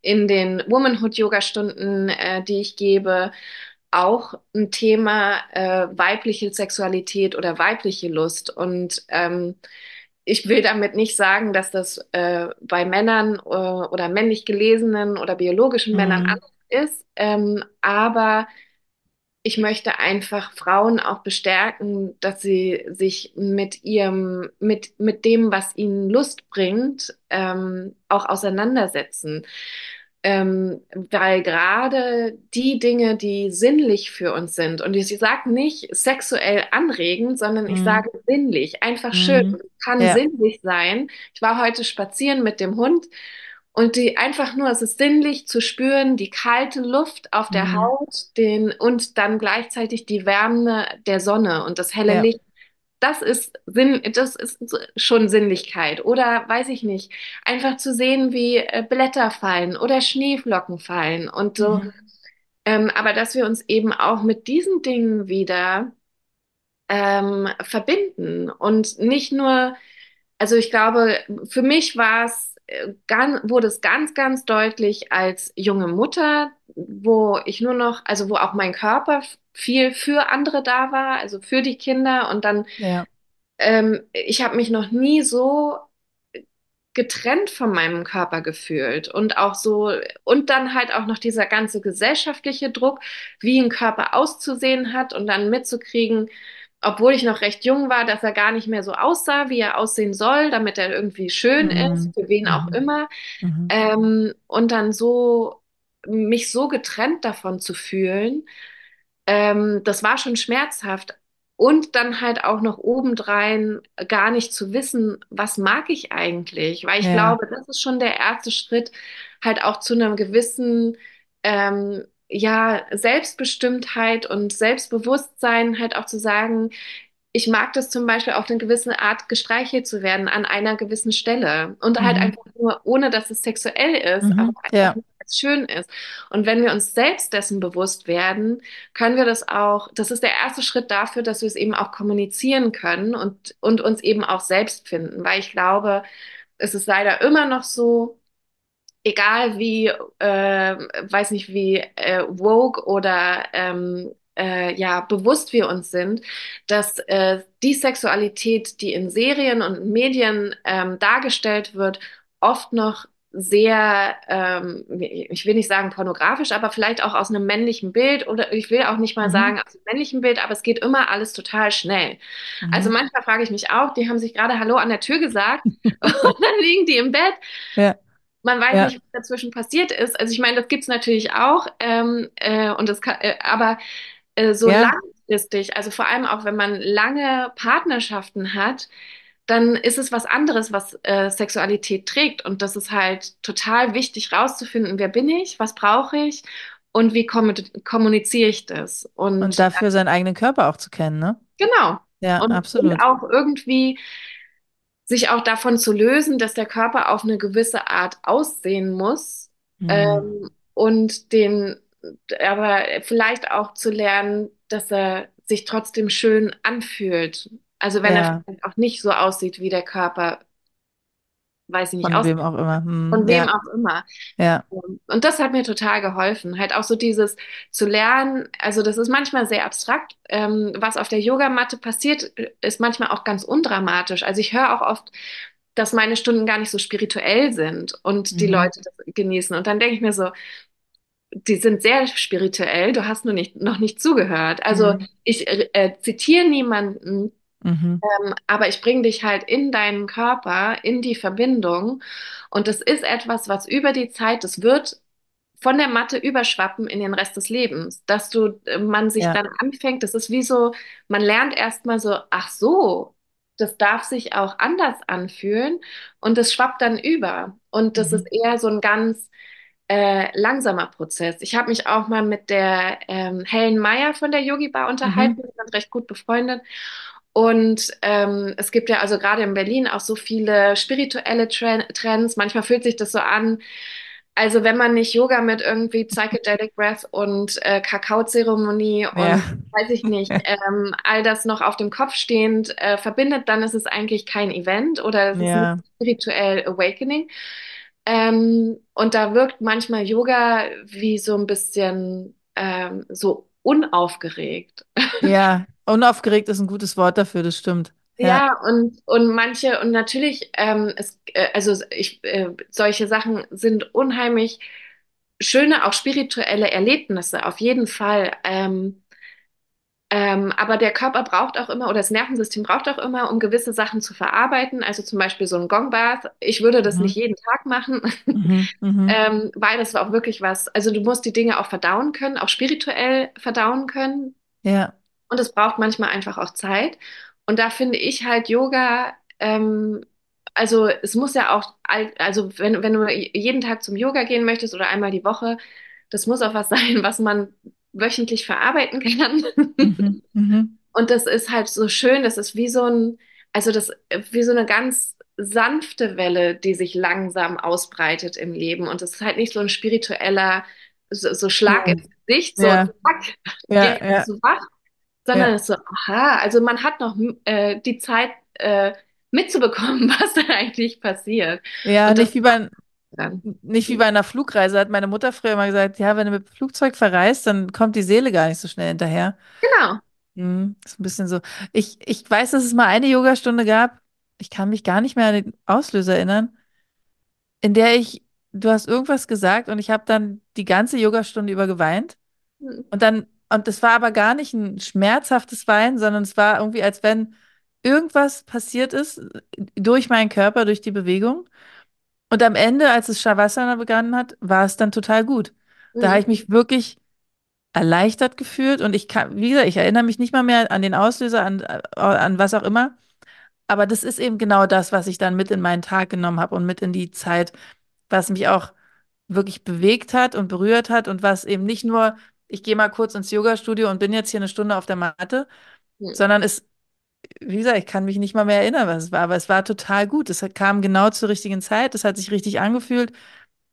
in den Womanhood-Yoga-Stunden, äh, die ich gebe, auch ein Thema äh, weibliche Sexualität oder weibliche Lust. Und ähm, ich will damit nicht sagen, dass das äh, bei Männern äh, oder männlich gelesenen oder biologischen Männern Mhm. anders ist, ähm, aber ich möchte einfach Frauen auch bestärken, dass sie sich mit ihrem, mit, mit dem, was ihnen Lust bringt, ähm, auch auseinandersetzen. Ähm, weil gerade die Dinge, die sinnlich für uns sind, und ich sage nicht sexuell anregend, sondern ich Mhm. sage sinnlich, einfach schön, Mhm. kann Ja. sinnlich sein. Ich war heute spazieren mit dem Hund und die einfach nur, es ist sinnlich zu spüren, die kalte Luft auf der Mhm. Haut, den und dann gleichzeitig die Wärme der Sonne und das helle Ja. Licht. Das ist Sinn, das ist schon Sinnlichkeit. Oder weiß ich nicht, einfach zu sehen, wie äh, Blätter fallen oder Schneeflocken fallen und so. Mhm. Ähm, aber dass wir uns eben auch mit diesen Dingen wieder ähm, verbinden und nicht nur also ich glaube, für mich war es äh, ganz, wurde es ganz, ganz deutlich als junge Mutter, wo ich nur noch, also wo auch mein Körper viel für andere da war, also für die Kinder und dann Ja. ähm, ich habe mich noch nie so getrennt von meinem Körper gefühlt und auch so, und dann halt auch noch dieser ganze gesellschaftliche Druck, wie ein Körper auszusehen hat und dann mitzukriegen, obwohl ich noch recht jung war, dass er gar nicht mehr so aussah, wie er aussehen soll, damit er irgendwie schön ist, Mhm. für wen auch Mhm. immer. Mhm. Ähm, und dann so, mich so getrennt davon zu fühlen, ähm, das war schon schmerzhaft. Und dann halt auch noch obendrein gar nicht zu wissen, was mag ich eigentlich? Weil ich Ja, glaube, das ist schon der erste Schritt, halt auch zu einer gewissen, ähm, ja, Selbstbestimmtheit und Selbstbewusstsein, halt auch zu sagen, ich mag das zum Beispiel auf eine gewisse Art gestreichelt zu werden an einer gewissen Stelle und halt mhm. einfach nur, ohne dass es sexuell ist, aber Mhm. einfach Ja, es schön ist. Und wenn wir uns selbst dessen bewusst werden, können wir das auch, das ist der erste Schritt dafür, dass wir es eben auch kommunizieren können und, und uns eben auch selbst finden, weil ich glaube, es ist leider immer noch so, egal wie, äh, weiß nicht, wie äh, woke oder ähm, äh, ja, bewusst wir uns sind, dass äh, die Sexualität, die in Serien und Medien ähm, dargestellt wird, oft noch sehr, ähm, ich will nicht sagen pornografisch, aber vielleicht auch aus einem männlichen Bild oder ich will auch nicht mal mhm. sagen aus einem männlichen Bild, aber es geht immer alles total schnell. Also Mhm. manchmal frage ich mich auch, die haben sich gerade Hallo an der Tür gesagt und dann liegen die im Bett Ja, man weiß ja, nicht, was dazwischen passiert ist. Also ich meine, das gibt's natürlich auch, ähm, äh, und das kann, äh, aber äh, so ja, langfristig, also vor allem auch wenn man lange Partnerschaften hat, dann ist es was anderes, was äh, Sexualität trägt. Und das ist halt total wichtig rauszufinden, wer bin ich, was brauche ich und wie kommu kommuniziere ich das. und Und äh, dafür seinen eigenen Körper auch zu kennen, ne? genau. Ja, Und, und absolut. auch irgendwie sich auch davon zu lösen, dass der Körper auf eine gewisse Art aussehen muss, Mhm. ähm, und den, aber vielleicht auch zu lernen, dass er sich trotzdem schön anfühlt. Also wenn er Ja, vielleicht auch nicht so aussieht, wie der Körper, weiß ich nicht, von aussieht, wem auch immer. Mhm. von wem Ja, auch immer. ja, Und das hat mir total geholfen. Halt auch so dieses zu lernen, also das ist manchmal sehr abstrakt. Ähm, was auf der Yogamatte passiert, ist manchmal auch ganz undramatisch. Also ich höre auch oft, dass meine Stunden gar nicht so spirituell sind und die mhm. Leute das genießen. Und dann denke ich mir so, die sind sehr spirituell, du hast nur nicht, noch nicht zugehört. Also Mhm. ich äh, zitiere niemanden, Mhm. ähm, aber ich bringe dich halt in deinen Körper, in die Verbindung. Und das ist etwas, was über die Zeit, das wird von der Matte überschwappen in den Rest des Lebens, dass du, äh, man sich Ja, dann anfängt, das ist wie so, man lernt erstmal so, ach so, das darf sich auch anders anfühlen und das schwappt dann über. Und das ist mhm. eher so ein ganz äh, langsamer Prozess. Ich habe mich auch mal mit der ähm, Helen Meyer von der Yogi Bar unterhalten, Mhm. wir sind recht gut befreundet. Und ähm, es gibt ja also gerade in Berlin auch so viele spirituelle Tren Trends. Manchmal fühlt sich das so an, also wenn man nicht Yoga mit irgendwie Psychedelic Breath und äh, Kakaozeremonie Ja, und weiß ich nicht, ähm, all das noch auf dem Kopf stehend äh, verbindet, dann ist es eigentlich kein Event oder es ist nicht ja, spirituell Awakening. Ähm, und da wirkt manchmal Yoga wie so ein bisschen ähm, so unaufgeregt. ja. Unaufgeregt ist ein gutes Wort dafür, das stimmt. Ja. Ja, und, und manche, und natürlich, ähm, es, äh, also ich, äh, solche Sachen sind unheimlich schöne, auch spirituelle Erlebnisse, auf jeden Fall. Ähm, ähm, aber der Körper braucht auch immer, oder das Nervensystem braucht auch immer, um gewisse Sachen zu verarbeiten. Also zum Beispiel so ein Gongbath. Ich würde das nicht Mhm. jeden Tag machen, Mhm. Mhm. ähm, weil das war auch wirklich was. Also du musst die Dinge auch verdauen können, auch spirituell verdauen können. Ja. Und es braucht manchmal einfach auch Zeit. Und da finde ich halt Yoga, ähm, also es muss ja auch, also wenn, wenn du jeden Tag zum Yoga gehen möchtest oder einmal die Woche, das muss auch was sein, was man wöchentlich verarbeiten kann. Mhm. Mhm. Und das ist halt so schön, das ist wie so ein, also das, wie so eine ganz sanfte Welle, die sich langsam ausbreitet im Leben. Und das ist halt nicht so ein spiritueller, so, so Schlag Schwung. ins Gesicht, so Ja, zack, ja, ja, wach, sondern ja. so, aha, also man hat noch äh, die Zeit äh, mitzubekommen, was da eigentlich passiert. Ja, Und nicht wie bei, dann. nicht wie bei einer Flugreise, hat meine Mutter früher immer gesagt, ja, wenn du mit dem Flugzeug verreist, dann kommt die Seele gar nicht so schnell hinterher. Genau. Mhm. Ist ein bisschen so. Ich, ich weiß, dass es mal eine Yogastunde gab. Ich kann mich gar nicht mehr an den Auslöser erinnern, in der ich, du hast irgendwas gesagt und ich habe dann die ganze Yogastunde über geweint. Hm. Und dann, und es war aber gar nicht ein schmerzhaftes Weinen, sondern es war irgendwie, als wenn irgendwas passiert ist durch meinen Körper, durch die Bewegung. Und am Ende, als es Shavasana begonnen hat, war es dann total gut. Da habe Hm. ich mich wirklich erleichtert gefühlt und ich kann, wie gesagt, ich erinnere mich nicht mal mehr an den Auslöser, an, äh, an was auch immer. Aber das ist eben genau das, was ich dann mit in meinen Tag genommen habe und mit in die Zeit, was mich auch wirklich bewegt hat und berührt hat und was eben nicht nur, ich gehe mal kurz ins Yoga-Studio und bin jetzt hier eine Stunde auf der Matte, Hm. sondern es, wie gesagt, ich kann mich nicht mal mehr erinnern, was es war, aber es war total gut. Es kam genau zur richtigen Zeit, es hat sich richtig angefühlt.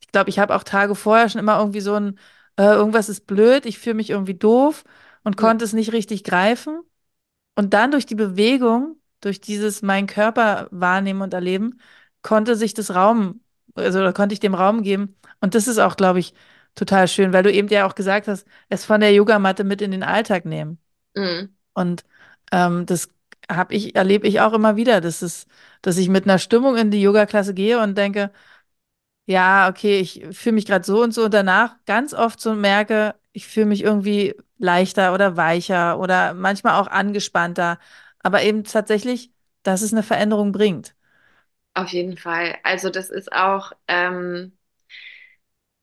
Ich glaube, ich habe auch Tage vorher schon immer irgendwie so ein, äh, irgendwas ist blöd, ich fühle mich irgendwie doof und Hm. konnte es nicht richtig greifen. Und dann durch die Bewegung, durch dieses meinen Körper wahrnehmen und erleben, konnte sich das Raum, also da konnte ich dem Raum geben. Und das ist auch, glaube ich, total schön, weil du eben ja auch gesagt hast, es von der Yogamatte mit in den Alltag nehmen. Hm. Und ähm, das habe ich, erlebe ich auch immer wieder, dass es, dass ich mit einer Stimmung in die Yogaklasse gehe und denke, ja, okay, ich fühle mich gerade so und so und danach ganz oft so merke, ich fühle mich irgendwie leichter oder weicher oder manchmal auch angespannter, aber eben tatsächlich, dass es eine Veränderung bringt. Auf jeden Fall. Also das ist auch, ähm,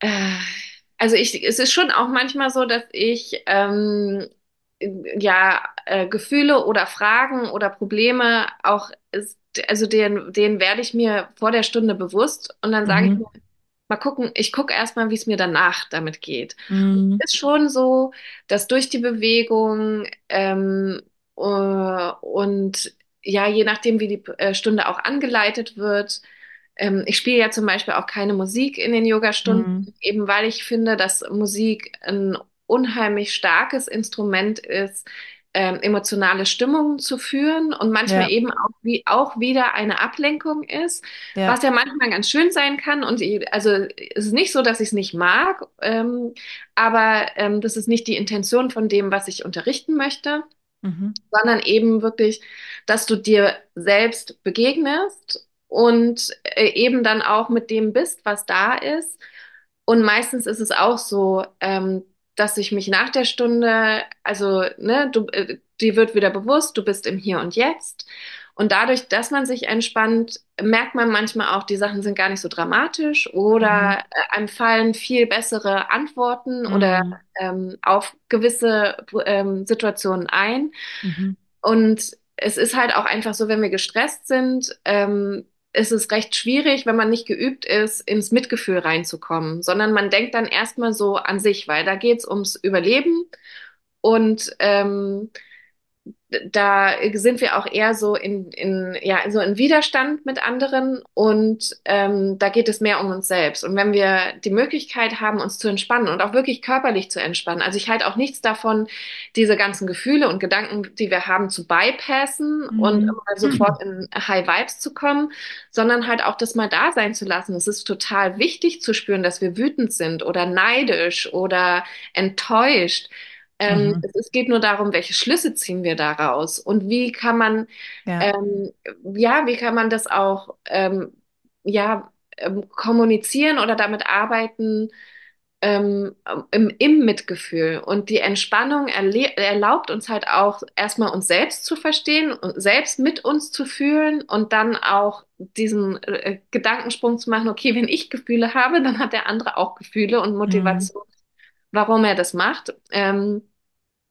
äh, also ich, es ist schon auch manchmal so, dass ich ähm, ja äh, Gefühle oder Fragen oder Probleme auch, ist, also denen, denen werde ich mir vor der Stunde bewusst und dann sage ich Mhm. mir, mal gucken, ich gucke erstmal, wie es mir danach damit geht. Mhm. ist schon so, dass durch die Bewegung ähm, äh, und ja, je nachdem, wie die äh, Stunde auch angeleitet wird, ähm, ich spiele ja zum Beispiel auch keine Musik in den Yogastunden, Mhm. eben weil ich finde, dass Musik ein unheimlich starkes Instrument ist, ähm, emotionale Stimmungen zu führen und manchmal Ja, eben auch, wie, auch wieder eine Ablenkung ist, ja. was ja manchmal ganz schön sein kann. Und ich- also es ist nicht so, dass ich es nicht mag, ähm, aber ähm, das ist nicht die Intention von dem, was ich unterrichten möchte Mhm. sondern eben wirklich, dass du dir selbst begegnest und äh, eben dann auch mit dem bist, was da ist. Und meistens ist es auch so, ähm, dass ich mich nach der Stunde, also, ne, du, äh, dir wird wieder bewusst, du bist im Hier und Jetzt. Und dadurch, dass man sich entspannt, merkt man manchmal auch, die Sachen sind gar nicht so dramatisch oder Mhm. äh, einem fallen viel bessere Antworten oder Mhm. ähm, auf gewisse ähm, Situationen ein. Mhm. Und es ist halt auch einfach so, wenn wir gestresst sind, ähm, ist es recht schwierig, wenn man nicht geübt ist, ins Mitgefühl reinzukommen, sondern man denkt dann erstmal so an sich, weil da geht's ums Überleben und ähm, da sind wir auch eher so in, in, ja, so in Widerstand mit anderen und ähm, da geht es mehr um uns selbst. Und wenn wir die Möglichkeit haben, uns zu entspannen und auch wirklich körperlich zu entspannen, also ich halte auch nichts davon, diese ganzen Gefühle und Gedanken, die wir haben, zu bypassen und Mhm. immer sofort in High Vibes zu kommen, sondern halt auch das mal da sein zu lassen. Es ist total wichtig zu spüren, dass wir wütend sind oder neidisch oder enttäuscht. Ähm, Mhm. es, geht nur darum, welche Schlüsse ziehen wir daraus und wie kann man, Ja. ähm, ja, wie kann man das auch, ähm, ja, ähm, kommunizieren oder damit arbeiten, ähm, im, im Mitgefühl. Und die Entspannung erlaubt uns halt auch erstmal uns selbst zu verstehen und selbst mit uns zu fühlen und dann auch diesen äh, Gedankensprung zu machen, okay, wenn ich Gefühle habe, dann hat der andere auch Gefühle und Mhm. Warum er das macht. Ähm,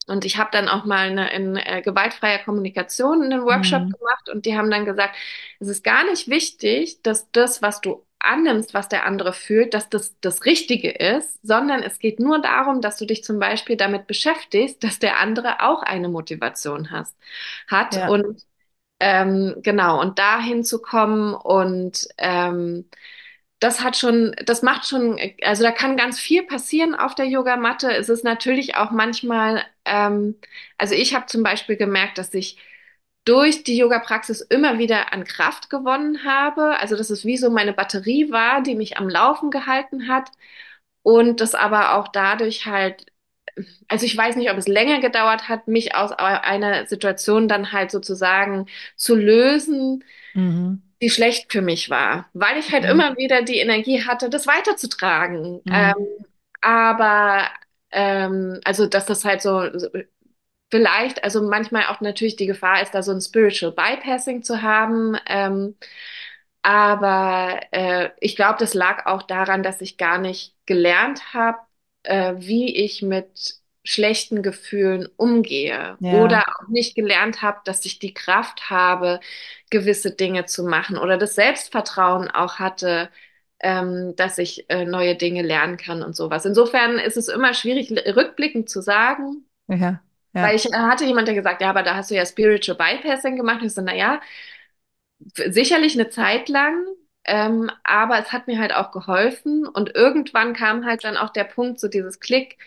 und ich habe dann auch mal eine, in äh, gewaltfreier Kommunikation einen Workshop Mhm. gemacht und die haben dann gesagt, es ist gar nicht wichtig, dass das, was du annimmst, was der andere fühlt, dass das das Richtige ist, sondern es geht nur darum, dass du dich zum Beispiel damit beschäftigst, dass der andere auch eine Motivation hast, hat Ja. und ähm, genau, und dahin zu kommen und ähm, das hat schon, das macht schon, also da kann ganz viel passieren auf der Yogamatte. Es ist natürlich auch manchmal, ähm, also ich habe zum Beispiel gemerkt, dass ich durch die Yoga-Praxis immer wieder an Kraft gewonnen habe. Also dass es wie so meine Batterie war, die mich am Laufen gehalten hat und das aber auch dadurch halt also ich weiß nicht, ob es länger gedauert hat, mich aus einer Situation dann halt sozusagen zu lösen, Mhm. Die schlecht für mich war, weil ich halt Mhm. immer wieder die Energie hatte, das weiterzutragen. Ähm, Mhm. aber ähm, also dass das halt so so vielleicht, also manchmal auch natürlich die Gefahr ist, da so ein Spiritual Bypassing zu haben. Ähm, aber äh, ich glaube, das lag auch daran, dass ich gar nicht gelernt habe, äh, wie ich mit schlechten Gefühlen umgehe Ja, oder auch nicht gelernt habe, dass ich die Kraft habe, gewisse Dinge zu machen oder das Selbstvertrauen auch hatte, ähm, dass ich äh, neue Dinge lernen kann und sowas. Insofern ist es immer schwierig, rückblickend zu sagen, ja, weil ja. ich äh, hatte jemand, der gesagt, ja, aber da hast du ja Spiritual Bypassing gemacht. Und ich so, naja, sicherlich eine Zeit lang, ähm, aber es hat mir halt auch geholfen. Und irgendwann kam halt dann auch der Punkt, so dieses Klick,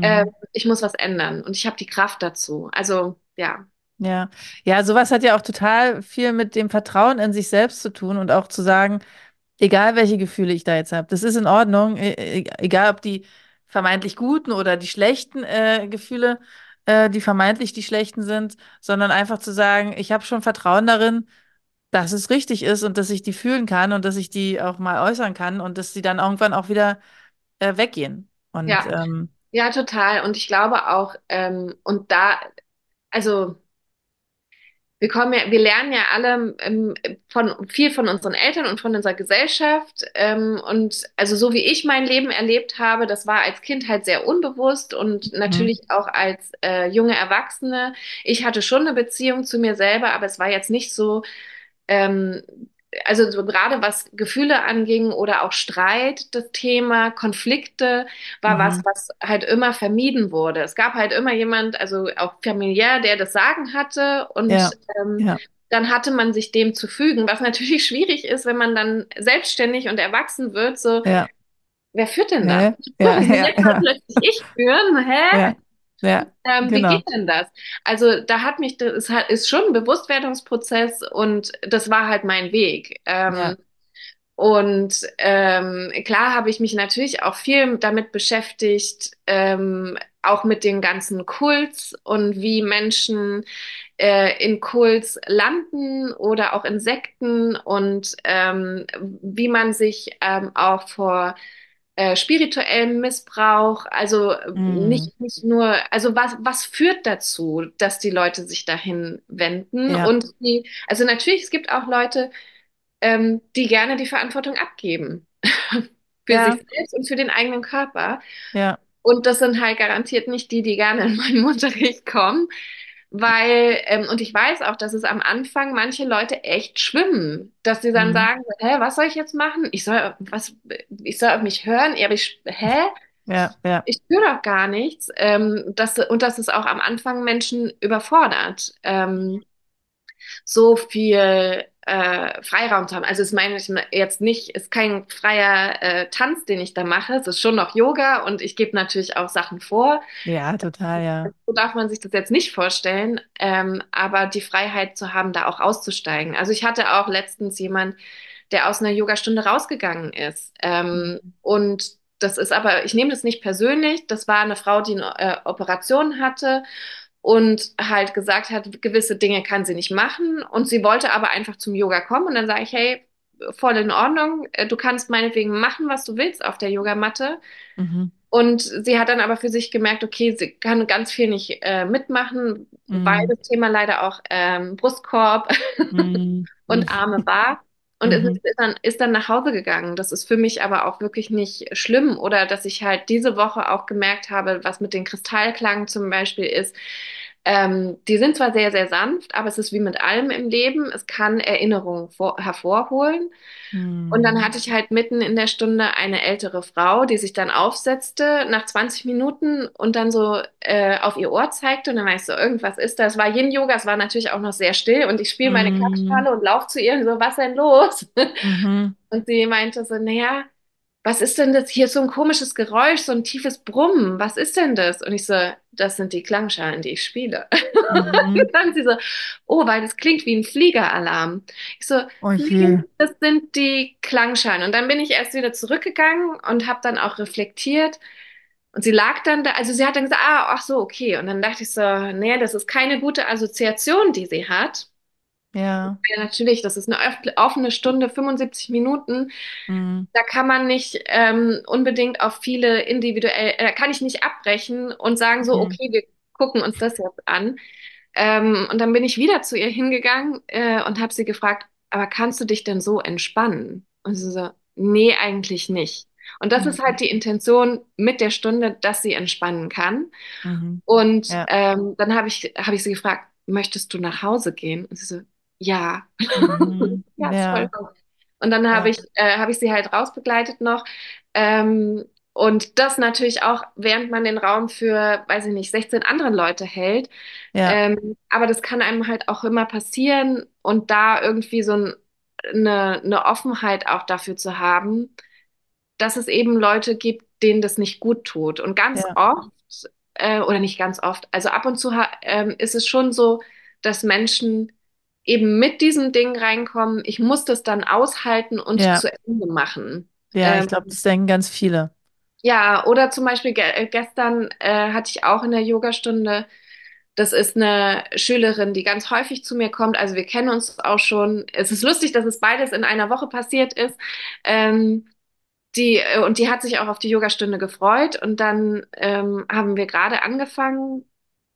äh, Mhm. ich muss was ändern und ich habe die Kraft dazu. Also ja, Ja, ja, sowas hat ja auch total viel mit dem Vertrauen in sich selbst zu tun und auch zu sagen, egal welche Gefühle ich da jetzt habe, das ist in Ordnung, e e egal ob die vermeintlich guten oder die schlechten äh, Gefühle, äh, die vermeintlich die schlechten sind, sondern einfach zu sagen, ich habe schon Vertrauen darin, dass es richtig ist und dass ich die fühlen kann und dass ich die auch mal äußern kann und dass sie dann irgendwann auch wieder äh, weggehen. Und ja, ähm, ja, total. Und ich glaube auch, ähm, und da, also Wir kommen ja, wir lernen ja alle ähm, von viel von unseren Eltern und von unserer Gesellschaft. Ähm, und also so wie ich mein Leben erlebt habe, das war als Kind halt sehr unbewusst und mhm, natürlich auch als äh, junge Erwachsene. Ich hatte schon eine Beziehung zu mir selber, aber es war jetzt nicht so, ähm, also so gerade was Gefühle anging oder auch Streit, das Thema, Konflikte, war was, mhm, was halt immer vermieden wurde. Es gab halt immer jemand, also auch familiär, der das Sagen hatte und ja, ähm, ja, dann hatte man sich dem zu fügen, was natürlich schwierig ist, wenn man dann selbstständig und erwachsen wird, so, ja, wer führt denn das? hä? ja, ja, ja, plötzlich ich führen? Hä? Ja, Ähm, wie genau, geht denn das? Also da hat mich, das ist, ist schon ein Bewusstwerdungsprozess und das war halt mein Weg. Ähm, ja, und ähm, klar habe ich mich natürlich auch viel damit beschäftigt, ähm, auch mit den ganzen Kults und wie Menschen äh, in Kults landen oder auch in Sekten und ähm, wie man sich ähm, auch vor äh, spirituellem Missbrauch, also mhm, nicht, nicht nur, also was, was führt dazu, dass die Leute sich dahin wenden? Ja, und die, also natürlich, es gibt auch Leute, ähm, die gerne die Verantwortung abgeben für sich ja, selbst und für den eigenen Körper. ja, Und das sind halt garantiert nicht die, die gerne in meinen Unterricht kommen, weil, ähm, und ich weiß auch, dass es am Anfang manche Leute echt schwimmen, dass sie dann mhm, sagen, hä, was soll ich jetzt machen? Ich soll, was, ich soll auf mich hören? Aber ich, hä? ja, ja, Ich spüre doch gar nichts. Ähm, das, und das ist auch am Anfang Menschen überfordert. Ähm, so viel äh, Freiraum zu haben. Also es meine ich jetzt nicht, ist kein freier äh, Tanz, den ich da mache. Es ist schon noch Yoga und ich gebe natürlich auch Sachen vor. ja, total, ja, So darf man sich das jetzt nicht vorstellen, ähm, aber die Freiheit zu haben, da auch auszusteigen. Also ich hatte auch letztens jemand, der aus einer Yogastunde rausgegangen ist. Ähm, mhm, und das ist aber, ich nehme das nicht persönlich. Das war eine Frau, die eine äh, Operation hatte und halt gesagt hat, gewisse Dinge kann sie nicht machen. Und sie wollte aber einfach zum Yoga kommen. Und dann sage ich, hey, voll in Ordnung. Äh, Du kannst meinetwegen machen, was du willst auf der Yogamatte. mhm, Und sie hat dann aber für sich gemerkt, okay, sie kann ganz viel nicht äh, mitmachen, weil mhm, das Thema leider auch ähm, Brustkorb mhm, und Arme war. Und mhm, ist dann, ist dann nach Hause gegangen. Das ist für mich aber auch wirklich nicht schlimm. Oder dass ich halt diese Woche auch gemerkt habe, was mit den Kristallklangen zum Beispiel ist. Ähm, die sind zwar sehr, sehr sanft, aber es ist wie mit allem im Leben. Es kann Erinnerungen vor, hervorholen. Und dann hatte ich halt mitten in der Stunde eine ältere Frau, die sich dann aufsetzte nach 20 Minuten und dann so äh, auf ihr Ohr zeigte. Und dann war ich so, irgendwas ist da. Es war Yin-Yoga, es war natürlich auch noch sehr still. Und ich spiele meine mhm, Klatschpalle und laufe zu ihr und so, was denn los? mhm, Und sie meinte so, naja, was ist denn das? Hier ist so ein komisches Geräusch, so ein tiefes Brummen. Was ist denn das? Und ich so, das sind die Klangschalen, die ich spiele. mhm, Und dann sie so, oh, weil das klingt wie ein Fliegeralarm. Ich so, oh nee, je, das sind die Klangschalen. Und dann bin ich erst wieder zurückgegangen und habe dann auch reflektiert. Und sie lag dann da, also sie hat dann gesagt, ah, ach so, okay. Und dann dachte ich so, nee, das ist keine gute Assoziation, die sie hat. Ja. Ja, natürlich, das ist eine offene Stunde, 75 Minuten. Mhm. Da kann man nicht ähm, unbedingt auf viele individuell, äh, kann ich nicht abbrechen und sagen so, Mhm. okay, wir gucken uns das jetzt an. Ähm, und dann bin ich wieder zu ihr hingegangen äh, und habe sie gefragt, aber kannst du dich denn so entspannen? Und sie so, nee, eigentlich nicht. Und das ist Mhm. halt die Intention mit der Stunde, dass sie entspannen kann. Mhm. Und Ja. ähm, dann habe ich, habe ich sie gefragt, möchtest du nach Hause gehen? Und sie so, ja. Mhm. Ja, Ja. Und dann habe Ja. ich, äh, habe ich sie halt rausbegleitet noch. Ähm, und das natürlich auch, während man den Raum für, weiß ich nicht, 16 andere Leute hält. Ja. Ähm, aber das kann einem halt auch immer passieren und da irgendwie so ein, eine, eine Offenheit auch dafür zu haben, dass es eben Leute gibt, denen das nicht gut tut. Und ganz Ja. oft, äh, oder nicht ganz oft, also ab und zu ähm, ist es schon so, dass Menschen eben mit diesem Ding reinkommen, ich muss das dann aushalten und Ja. zu Ende machen. Ja. Ich Ähm, glaube, das denken ganz viele. ja, oder zum Beispiel ge äh, gestern äh, hatte ich auch in der Yogastunde, das ist eine Schülerin, die ganz häufig zu mir kommt. Also wir kennen uns auch schon. Es ist lustig, dass es beides in einer Woche passiert ist. Ähm, die, äh, und die hat sich auch auf die Yogastunde gefreut. Und dann ähm, haben wir gerade angefangen.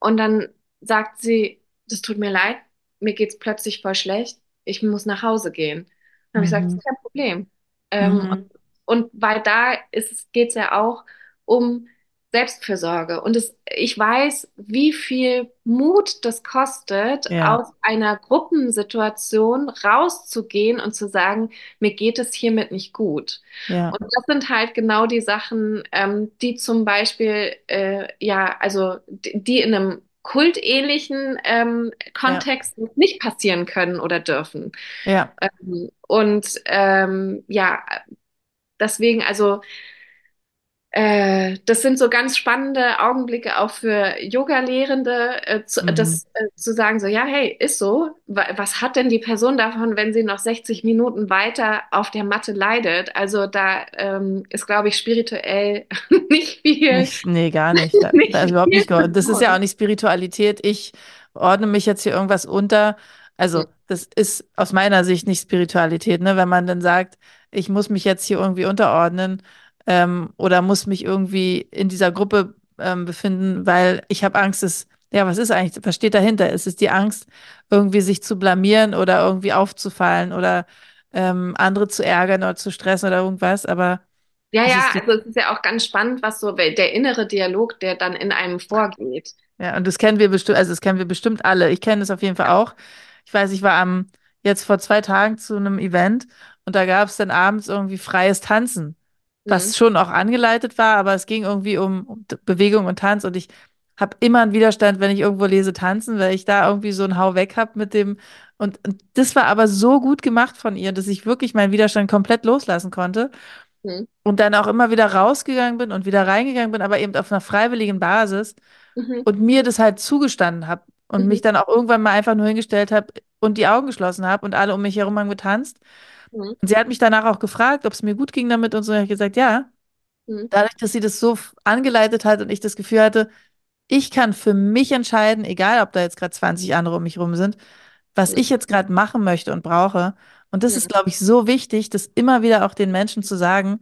Und dann sagt sie, das tut mir leid, mir geht's plötzlich voll schlecht. Ich muss nach Hause gehen. Dann habe ich gesagt, das Mhm. ist kein Problem. Ähm, Mhm. und weil da ist, geht's ja auch um Selbstfürsorge. Und es, ich weiß, wie viel Mut das kostet, Ja. aus einer Gruppensituation rauszugehen und zu sagen, mir geht es hiermit nicht gut. Ja. Und das sind halt genau die Sachen, ähm, die zum Beispiel, äh, ja, also die, die in einem kultähnlichen ähm, Ja. Kontext nicht passieren können oder dürfen. Ja. Ähm, und ähm, ja, deswegen, also äh, das sind so ganz spannende Augenblicke auch für Yoga-Lehrende, äh, zu, Mhm. das äh, zu sagen, so, ja, hey, ist so. Wa- Was hat denn die Person davon, wenn sie noch 60 Minuten weiter auf der Matte leidet? Also da ähm, ist, glaube ich, spirituell nicht viel, Nicht, nee, gar nicht. Da, da nicht ist überhaupt nicht geordnet. Das ist ja auch nicht Spiritualität. Ich ordne mich jetzt hier irgendwas unter. Also, das ist aus meiner Sicht nicht Spiritualität, ne? Wenn man dann sagt, ich muss mich jetzt hier irgendwie unterordnen, ähm, oder muss mich irgendwie in dieser Gruppe, ähm, befinden, weil ich habe Angst, dass, ja, was ist eigentlich, was steht dahinter? Ist es die Angst, irgendwie sich zu blamieren oder irgendwie aufzufallen oder ähm, andere zu ärgern oder zu stressen oder irgendwas? Aber Ja, es ja, also es ist ja auch ganz spannend, was so der innere Dialog, der dann in einem vorgeht. Ja, und das kennen wir bestimmt, also das kennen wir bestimmt alle. Ich kenne es auf jeden Fall auch. Ich weiß, ich war am, jetzt vor zwei Tagen zu einem Event und da gab es dann abends irgendwie freies Tanzen, Was schon auch angeleitet war, aber es ging irgendwie um, um Bewegung und Tanz und ich habe immer einen Widerstand, wenn ich irgendwo lese tanzen, weil ich da irgendwie so einen Hau weg habe mit dem und, und das war aber so gut gemacht von ihr, dass ich wirklich meinen Widerstand komplett loslassen konnte hm, und dann auch immer wieder rausgegangen bin und wieder reingegangen bin, aber eben auf einer freiwilligen Basis mhm, und mir das halt zugestanden habe und mich mhm, dann auch irgendwann mal einfach nur hingestellt habe und die Augen geschlossen habe und alle um mich herum haben getanzt. Mhm, Und sie hat mich danach auch gefragt, ob es mir gut ging damit und so. Und ich habe gesagt, ja. mhm, Dadurch, dass sie das so angeleitet hat und ich das Gefühl hatte, ich kann für mich entscheiden, egal ob da jetzt gerade 20 andere um mich rum sind, was mhm, ich jetzt gerade machen möchte und brauche. Und das ist, glaube ich, so wichtig, das immer wieder auch den Menschen zu sagen,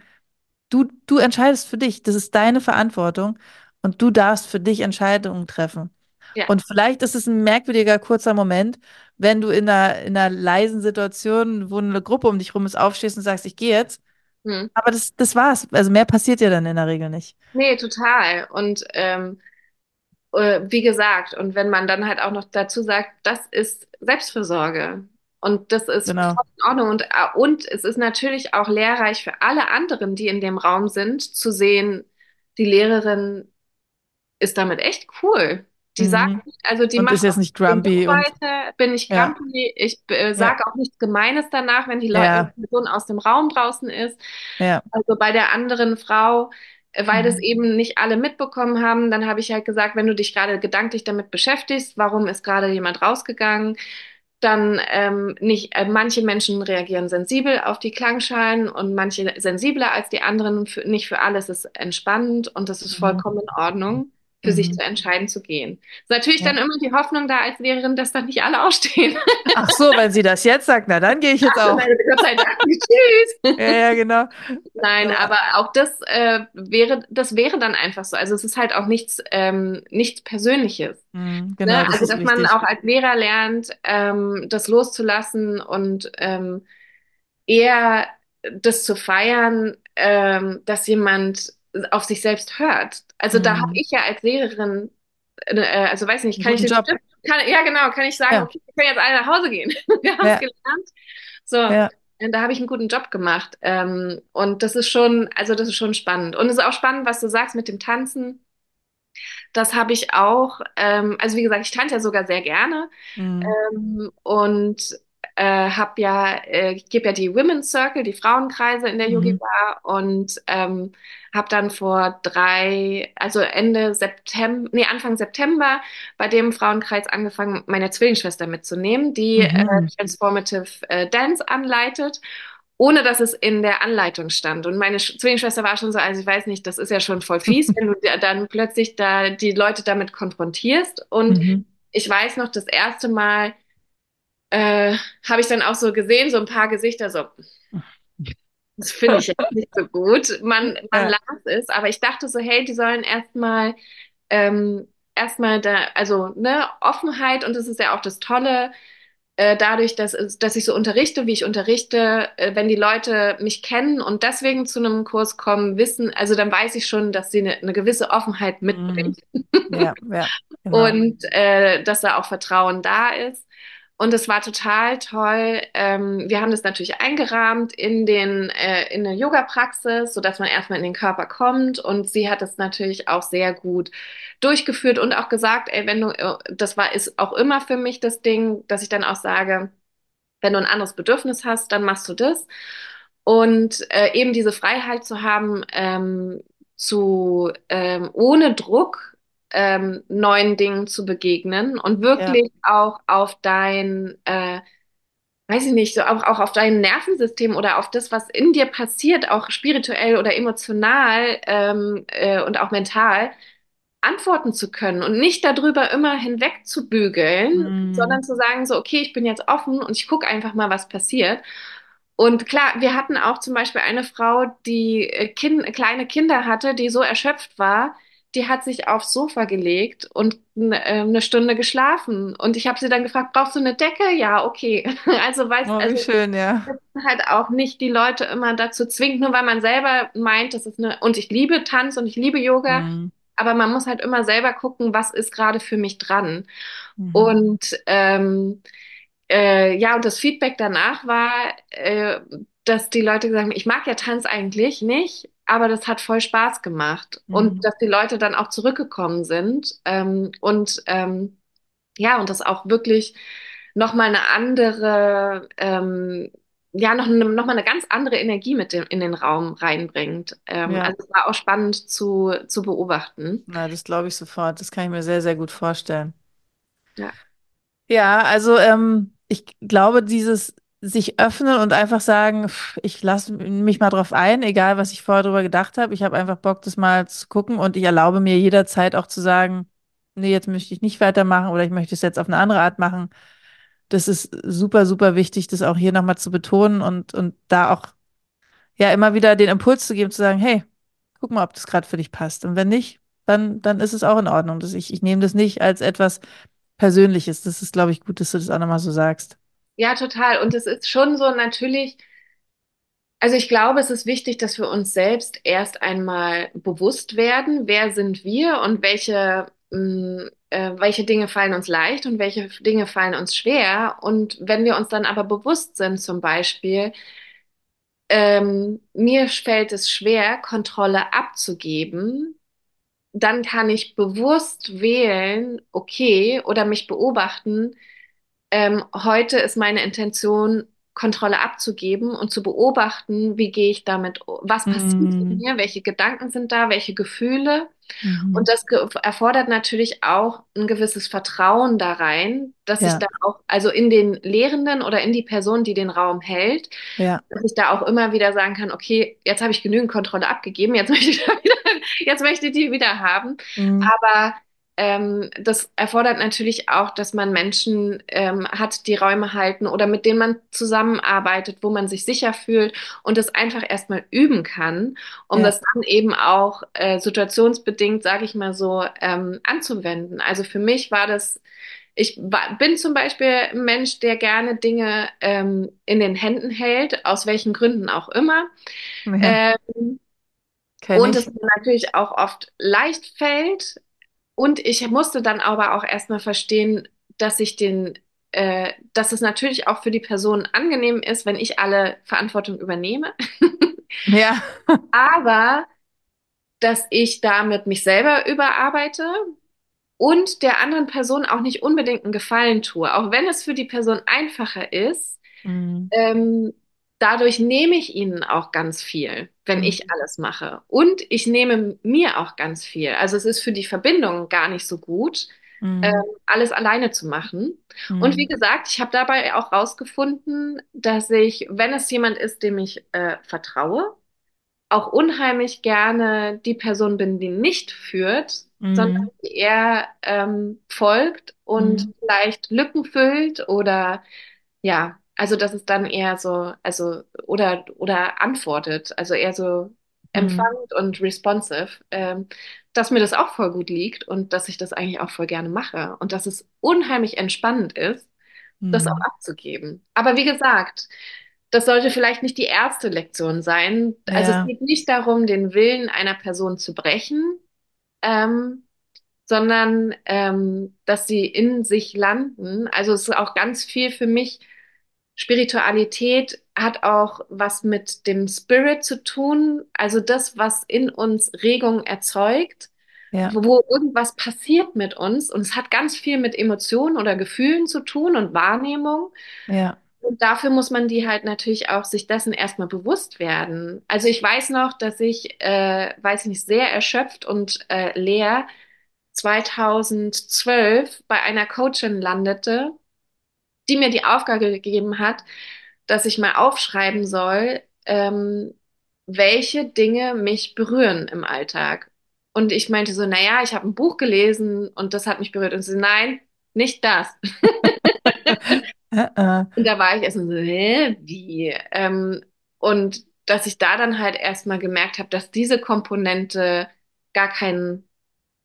du, du entscheidest für dich, das ist deine Verantwortung und du darfst für dich Entscheidungen treffen. Ja. Und vielleicht ist es ein merkwürdiger kurzer Moment, wenn du in einer, in einer leisen Situation, wo eine Gruppe um dich rum ist, aufstehst und sagst, ich gehe jetzt. hm. Aber das, das war's. Also mehr passiert ja dann in der Regel nicht. Nee, total. Und ähm, äh, wie gesagt, und wenn man dann halt auch noch dazu sagt, das ist Selbstfürsorge und das ist Genau. voll in Ordnung und, äh, und es ist natürlich auch lehrreich für alle anderen, die in dem Raum sind, zu sehen, die Lehrerin ist damit echt cool. Die sagt, Mhm. nicht- also die Und ist macht jetzt nicht grumpy und bin ich ja, grumpy, ich äh, ja, sage auch nichts Gemeines danach, wenn die Leute, ja, Person aus dem Raum draußen ist. ja. Also bei der anderen Frau, äh, weil das Mhm. eben nicht alle mitbekommen haben, dann habe ich halt gesagt, wenn du dich gerade gedanklich damit beschäftigst, warum ist gerade jemand rausgegangen, dann ähm, nicht, äh, manche Menschen reagieren sensibel auf die Klangschalen und manche sensibler als die anderen. Für, nicht für alles ist entspannend und das ist Mhm. vollkommen in Ordnung, für sich Mhm. zu entscheiden zu gehen. Ist natürlich Ja. dann immer die Hoffnung da als Lehrerin, dass dann nicht alle aufstehen. Ach so, wenn sie das jetzt sagt, na dann gehe ich jetzt Ach auch. nein, Gott sei Dank. Tschüss. Ja, ja, genau. Nein, Ja. aber auch das äh, wäre, das wäre dann einfach so. Also es ist halt auch nichts, ähm, nichts Persönliches. Mhm, Ne? genau, das Also, dass man auch als Lehrer lernt, ähm, das loszulassen und ähm, eher das zu feiern, ähm, dass jemand auf sich selbst hört. Also da habe Mhm. ich ja als Lehrerin, äh, also weiß nicht, kann ich guten den Job. Stift, kann, ja genau, kann ich sagen, Ja, okay, wir können jetzt alle nach Hause gehen. Wir haben es ja, gelernt. So, ja. und da habe ich einen guten Job gemacht. Ähm, und das ist schon, also das ist schon spannend. Und es ist auch spannend, was du sagst mit dem Tanzen. Das habe ich auch, ähm, also wie gesagt, ich tanze ja sogar sehr gerne. Mhm. Ähm, und äh, habe ja, äh, ich gebe ja die Women's Circle, die Frauenkreise in der Yogi Mhm. Bar und ähm, habe dann vor drei, also Ende September, nee, Anfang September bei dem Frauenkreis angefangen, meine Zwillingsschwester mitzunehmen, die äh, Mhm. Transformative äh, Dance anleitet. Ohne dass es in der Anleitung stand. Und meine Sch- Zwillingsschwester war schon so, also ich weiß nicht, das ist ja schon voll fies, wenn du da- dann plötzlich da die Leute damit konfrontierst. Und Mhm. ich weiß noch, das erste Mal äh, habe ich dann auch so gesehen, so ein paar Gesichter, so, das finde ich jetzt nicht so gut. Man, man Ja. las es, aber ich dachte so, hey, die sollen erstmal ähm, erstmal da, also ne, Offenheit und das ist ja auch das Tolle, äh, dadurch, dass, dass ich so unterrichte, wie ich unterrichte, äh, wenn die Leute mich kennen und deswegen zu einem Kurs kommen, wissen, also dann weiß ich schon, dass sie eine, eine gewisse Offenheit Mhm. mitbringen Ja, ja, genau. und äh, dass da auch Vertrauen da ist. Und es war total toll. Ähm, wir haben das natürlich eingerahmt in den, äh, in eine Yoga-Praxis, sodass man erstmal in den Körper kommt. Und sie hat es natürlich auch sehr gut durchgeführt und auch gesagt, ey, wenn du, äh, das war, ist auch immer für mich das Ding, dass ich dann auch sage, wenn du ein anderes Bedürfnis hast, dann machst du das. Und äh, eben diese Freiheit zu haben, ähm, zu ähm, ohne Druck ähm, neuen Dingen zu begegnen und Ja. wirklich auch auf dein, äh, weiß ich nicht, so auch, auch auf dein Nervensystem oder auf das, was in dir passiert, auch spirituell oder emotional ähm, äh, und auch mental, antworten zu können und nicht darüber immer hinweg zu bügeln, Mhm. sondern zu sagen, so, okay, ich bin jetzt offen und ich gucke einfach mal, was passiert. Und klar, wir hatten auch zum Beispiel eine Frau, die äh, kind, kleine Kinder hatte, die so erschöpft war, die hat sich aufs Sofa gelegt und n- äh, eine Stunde geschlafen. Und ich habe sie dann gefragt, brauchst du eine Decke? Ja, okay. Also weißt, Oh, also schön, ja. halt auch nicht die Leute immer dazu zwingt, nur weil man selber meint, das ist eine, und ich liebe Tanz und ich liebe Yoga, Mhm. aber man muss halt immer selber gucken, was ist gerade für mich dran. Mhm. Und ähm, äh, ja, und das Feedback danach war, äh, dass die Leute gesagt haben, ich mag ja Tanz eigentlich nicht, aber das hat voll Spaß gemacht. Und Mhm. dass die Leute dann auch zurückgekommen sind ähm, und ähm, ja, und das auch wirklich nochmal eine andere, ähm, ja, noch, eine- noch mal eine ganz andere Energie mit dem, in den Raum reinbringt. Ähm, Ja, also es war auch spannend zu, zu beobachten. na, das glaube ich sofort. Das kann ich mir sehr, sehr gut vorstellen. Ja, Ja, also ähm, ich glaube, dieses sich öffnen und einfach sagen, ich lasse mich mal drauf ein, egal was ich vorher drüber gedacht habe. Ich habe einfach Bock, das mal zu gucken und ich erlaube mir jederzeit auch zu sagen, nee, jetzt möchte ich nicht weitermachen oder ich möchte es jetzt auf eine andere Art machen. Das ist super, super wichtig, das auch hier nochmal zu betonen und, und da auch ja immer wieder den Impuls zu geben, zu sagen, hey, guck mal, ob das gerade für dich passt. Und wenn nicht, dann, dann ist es auch in Ordnung. Das, ich, ich nehme das nicht als etwas Persönliches. Das ist, glaube ich, gut, dass du das auch nochmal so sagst. Ja, total. Und es ist schon so natürlich, also ich glaube, es ist wichtig, dass wir uns selbst erst einmal bewusst werden, wer sind wir und welche, mh, äh, welche Dinge fallen uns leicht und welche Dinge fallen uns schwer. Und wenn wir uns dann aber bewusst sind, zum Beispiel, ähm, mir fällt es schwer, Kontrolle abzugeben, dann kann ich bewusst wählen, okay, oder mich beobachten, ähm, heute ist meine Intention, Kontrolle abzugeben und zu beobachten, wie gehe ich damit, um? was passiert in Mhm. mir, welche Gedanken sind da, welche Gefühle. Und Mhm. das ge- erfordert natürlich auch ein gewisses Vertrauen da rein, dass ich Ja, da auch, also in den Lehrenden oder in die Person, die den Raum hält, ja. dass ich da auch immer wieder sagen kann, okay, jetzt habe ich genügend Kontrolle abgegeben, jetzt möchte ich wieder, jetzt möchte ich die wieder haben. Mhm. Aber ähm, das erfordert natürlich auch, dass man Menschen ähm, hat, die Räume halten oder mit denen man zusammenarbeitet, wo man sich sicher fühlt und das einfach erstmal üben kann, um Ja. das dann eben auch äh, situationsbedingt, sage ich mal so, ähm, anzuwenden. Also für mich war das ich bin zum Beispiel ein Mensch, der gerne Dinge ähm, in den Händen hält, aus welchen Gründen auch immer. Ja. Ähm, und es mir natürlich auch oft leicht fällt. Und ich musste dann aber auch erstmal verstehen, dass ich den, äh, dass es natürlich auch für die Person angenehm ist, wenn ich alle Verantwortung übernehme. Ja. Aber dass ich damit mich selber überarbeite und der anderen Person auch nicht unbedingt einen Gefallen tue, auch wenn es für die Person einfacher ist Mhm. ähm, dadurch nehme ich ihnen auch ganz viel, wenn ich Mhm. alles mache. Und ich nehme mir auch ganz viel. Also es ist für die Verbindung gar nicht so gut, Mhm. alles alleine zu machen. Und wie Mhm. gesagt, ich habe dabei auch rausgefunden, dass ich, wenn es jemand ist, dem ich äh, vertraue, auch unheimlich gerne die Person bin, die nicht führt, sondern Mhm. die eher ähm, folgt und Mhm. vielleicht Lücken füllt oder ja, also das ist dann eher so, also oder oder antwortet, also eher so Mhm. empfangend und responsive, ähm, dass mir das auch voll gut liegt und dass ich das eigentlich auch voll gerne mache und dass es unheimlich entspannend ist, das auch Mhm. abzugeben. Aber wie gesagt, das sollte vielleicht nicht die erste Lektion sein. Also es Ja. geht nicht darum, den Willen einer Person zu brechen, ähm, sondern ähm, dass sie in sich landen. Also es ist auch ganz viel für mich. Spiritualität hat auch was mit dem Spirit zu tun, also das, was in uns Regung erzeugt, Ja. wo irgendwas passiert mit uns. Und es hat ganz viel mit Emotionen oder Gefühlen zu tun und Wahrnehmung. Ja. Und dafür muss man die halt natürlich auch sich dessen erstmal bewusst werden. Also ich weiß noch, dass ich, äh, weiß ich nicht, sehr erschöpft und äh, leer 2012 bei einer Coachin landete, die mir die Aufgabe gegeben hat, dass ich mal aufschreiben soll, ähm, welche Dinge mich berühren im Alltag. Und ich meinte so, naja, ich habe ein Buch gelesen und das hat mich berührt. Und sie, nein, nicht das. Äh, äh. Und da war ich erst so, hä, wie? Ähm, und dass ich da dann halt erstmal gemerkt habe, dass diese Komponente gar keinen,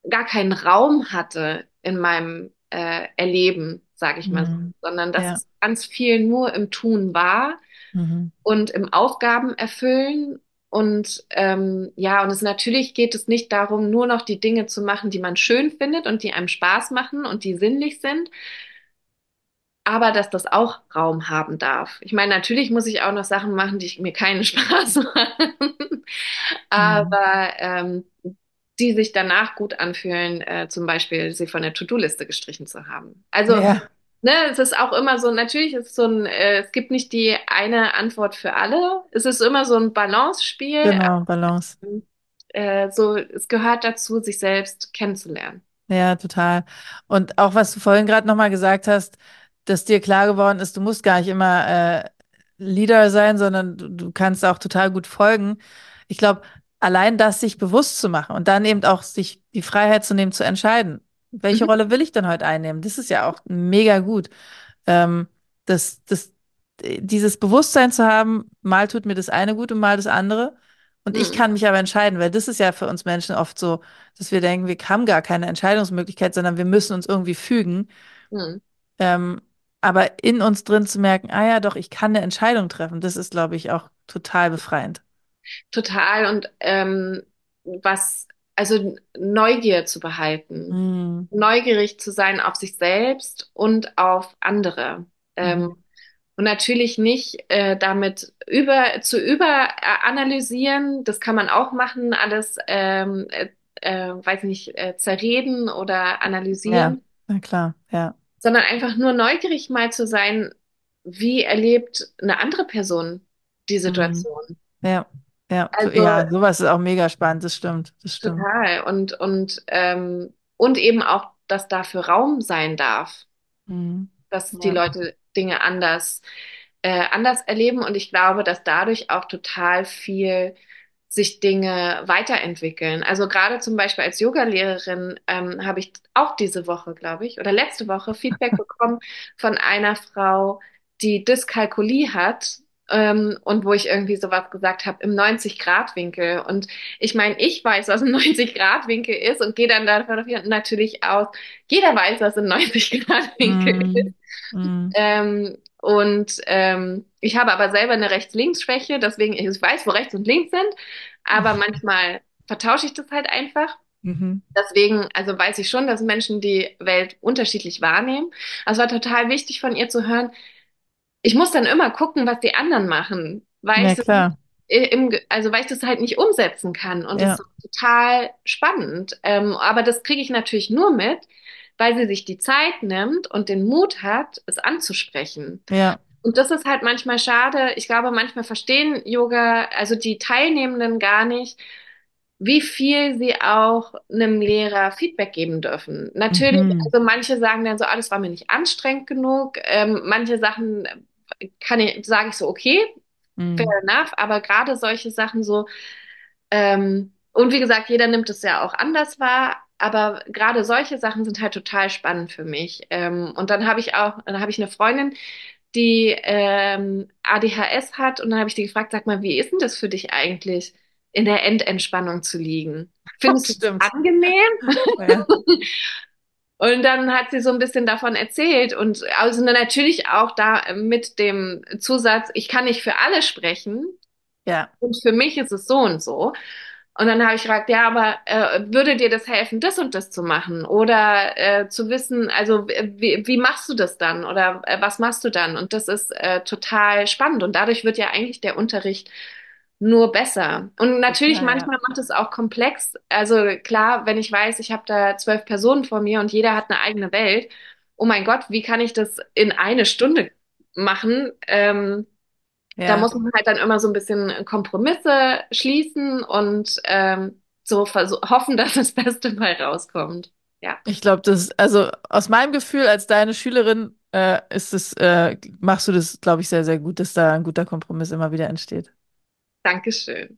gar keinen Raum hatte in meinem äh, Erleben, sage ich mal Mhm. sondern dass Ja. es ganz viel nur im Tun war Mhm. und im Aufgaben erfüllen. Und ähm, ja, und es natürlich geht es nicht darum, nur noch die Dinge zu machen, die man schön findet und die einem Spaß machen und die sinnlich sind, aber dass das auch Raum haben darf. Ich meine, natürlich muss ich auch noch Sachen machen, die mir keinen Spaß machen, Mhm. aber ähm, die sich danach gut anfühlen, äh, zum Beispiel sie von der To-Do-Liste gestrichen zu haben. Also, Ja. ne, es ist auch immer so, natürlich ist es so ein, äh, es gibt nicht die eine Antwort für alle. Es ist immer so ein Balancespiel. Genau, Balance. Äh, so, es gehört dazu, sich selbst kennenzulernen. Ja, total. Und auch was du vorhin gerade nochmal gesagt hast, dass dir klar geworden ist, du musst gar nicht immer äh, Leader sein, sondern du, du kannst auch total gut folgen. Ich glaube, allein das sich bewusst zu machen und dann eben auch sich die Freiheit zu nehmen, zu entscheiden, welche Mhm. Rolle will ich denn heute einnehmen? Das ist ja auch mega gut. Ähm, das, das, dieses Bewusstsein zu haben, mal tut mir das eine gut und mal das andere. Und ich Mhm. kann mich aber entscheiden, weil das ist ja für uns Menschen oft so, dass wir denken, wir haben gar keine Entscheidungsmöglichkeit, sondern wir müssen uns irgendwie fügen. Mhm. Ähm, aber in uns drin zu merken, ah ja, doch, ich kann eine Entscheidung treffen, das ist, glaube ich, auch total befreiend. Total. Und ähm, was, also Neugier zu behalten, Mm, neugierig zu sein auf sich selbst und auf andere. Ähm, mhm. und natürlich nicht äh, damit über zu überanalysieren, das kann man auch machen, alles ähm, äh, äh, weiß nicht, äh, zerreden oder Ja, analysieren, na klar, ja. sondern einfach nur neugierig mal zu sein, wie erlebt eine andere Person die Mhm. Situation? Ja, ja, so, Also ja, sowas ist auch mega spannend, das stimmt, das stimmt. total. Und, und, ähm, und eben auch, dass dafür Raum sein darf, Mhm. dass die Ja, Leute Dinge anders, äh, anders erleben. Und ich glaube, dass dadurch auch total viel sich Dinge weiterentwickeln. Also gerade zum Beispiel als Yogalehrerin ähm, habe ich auch diese Woche, glaube ich, oder letzte Woche Feedback bekommen von einer Frau, die Dyskalkulie hat. Ähm, und wo ich irgendwie sowas gesagt habe, im 90-Grad-Winkel. Und ich meine, ich weiß, was ein 90-Grad-Winkel ist und gehe dann davon natürlich aus, jeder weiß, was ein 90-Grad-Winkel ist. Mhm. Mhm. Ähm, und ähm, ich habe aber selber eine Rechts-Links-Schwäche, deswegen ich weiß, wo rechts und links sind, aber manchmal vertausche ich das halt einfach. Mhm. Deswegen, also weiß ich schon, dass Menschen die Welt unterschiedlich wahrnehmen. Also es war total wichtig von ihr zu hören. Ich muss dann immer gucken, was die anderen machen, weil ich Ja, das nicht klar, im, also weil ich das halt nicht umsetzen kann. Und das ja, ist total spannend. Ähm, aber das kriege ich natürlich nur mit, weil sie sich die Zeit nimmt und den Mut hat, es anzusprechen. ja, Und das ist halt manchmal schade. Ich glaube, manchmal verstehen Yoga, also die Teilnehmenden gar nicht, wie viel sie auch einem Lehrer Feedback geben dürfen. Natürlich, mhm. also manche sagen dann so, ah, das war mir nicht anstrengend genug. Ähm, manche Sachen kann ich, sage ich so, okay, fair Mhm. enough, aber gerade solche Sachen so, ähm, und wie gesagt, jeder nimmt es ja auch anders wahr, aber gerade solche Sachen sind halt total spannend für mich. Ähm, und dann habe ich auch, dann habe ich eine Freundin, die ähm, ADHS hat und dann habe ich die gefragt, sag mal, wie ist denn das für dich eigentlich, in der Endentspannung zu liegen? Findest du es Stimmt. angenehm? Ja, Und dann hat sie so ein bisschen davon erzählt und also natürlich auch da mit dem Zusatz, ich kann nicht für alle sprechen, ja, und für mich ist es so und so. Und dann habe ich gefragt, ja, aber äh, würde dir das helfen, das und das zu machen? Oder äh, zu wissen, also wie, wie machst du das dann? Oder äh, was machst du dann? Und das ist äh, total spannend. Und dadurch wird ja eigentlich der Unterricht nur besser. Und natürlich, ja. manchmal macht es auch komplex. Also klar, wenn ich weiß, ich habe da zwölf Personen vor mir und jeder hat eine eigene Welt. Oh mein Gott, wie kann ich das in eine Stunde machen? Ähm, da Ja. muss man halt dann immer so ein bisschen Kompromisse schließen und ähm, so hoffen, dass das Beste mal rauskommt. Ja, Ich glaube, das, also aus meinem Gefühl als deine Schülerin äh, ist es, äh, machst du das, glaube ich, sehr, sehr gut, dass da ein guter Kompromiss immer wieder entsteht. Dankeschön.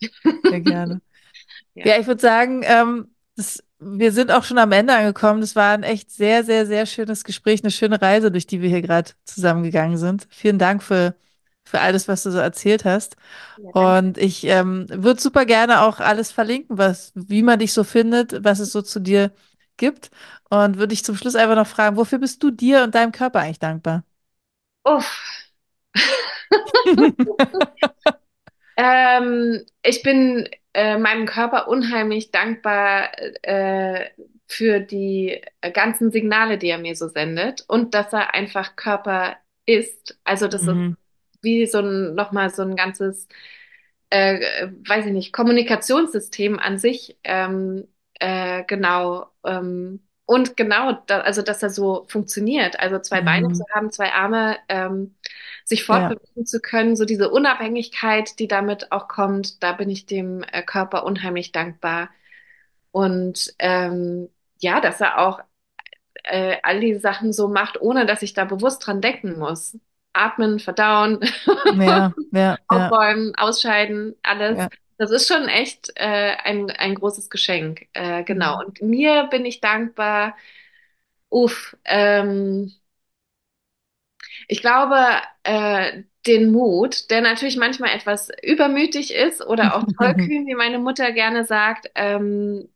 Sehr gerne. Ja, Ja, ich würde sagen, ähm, das, wir sind auch schon am Ende angekommen. Das war ein echt sehr, sehr, sehr schönes Gespräch, eine schöne Reise, durch die wir hier gerade zusammengegangen sind. Vielen Dank für, für alles, was du so erzählt hast. ja. Und ich ähm, würde super gerne auch alles verlinken, was, wie man dich so findet, was es so zu dir gibt. Und würde dich zum Schluss einfach noch fragen, wofür bist du dir und deinem Körper eigentlich dankbar? Uff. Ähm, ich bin äh, meinem Körper unheimlich dankbar äh, für die ganzen Signale, die er mir so sendet und dass er einfach Körper ist. Also das ist Mhm. wie so ein nochmal so ein ganzes, äh, weiß ich nicht, Kommunikationssystem an sich. Ähm, äh, genau. Ähm, und genau, da, also dass er so funktioniert. Also zwei Beine zu Mhm. haben, zwei Arme. Ähm, sich Ja, fortbewegen zu können, so diese Unabhängigkeit, die damit auch kommt, da bin ich dem äh, Körper unheimlich dankbar. Und ähm, ja, dass er auch äh, all die Sachen so macht, ohne dass ich da bewusst dran denken muss. Atmen, verdauen, ja, ja, ja, aufräumen, ausscheiden, alles. ja. Das ist schon echt äh, ein, ein großes Geschenk. Äh, genau. Mhm. Und mir bin ich dankbar. Uff, ähm, Ich glaube, äh, den Mut, der natürlich manchmal etwas übermütig ist oder auch tollkühn, wie meine Mutter gerne sagt, ähm,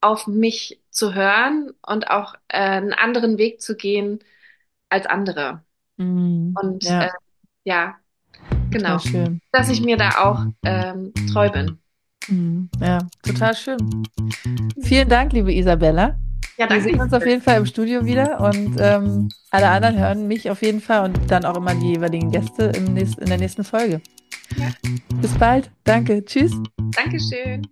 auf mich zu hören und auch äh, einen anderen Weg zu gehen als andere. Mhm. Und äh, Ja, ja, total genau, schön. dass ich mir da auch ähm, treu bin. Mhm. Ja, total schön. Vielen Dank, liebe Isabella. Ja, wir sehen uns auf jeden Fall im Studio wieder und ähm, alle anderen hören mich auf jeden Fall und dann auch immer die jeweiligen Gäste im nächsten, in der nächsten Folge. Ja. Bis bald. Danke. Tschüss. Dankeschön.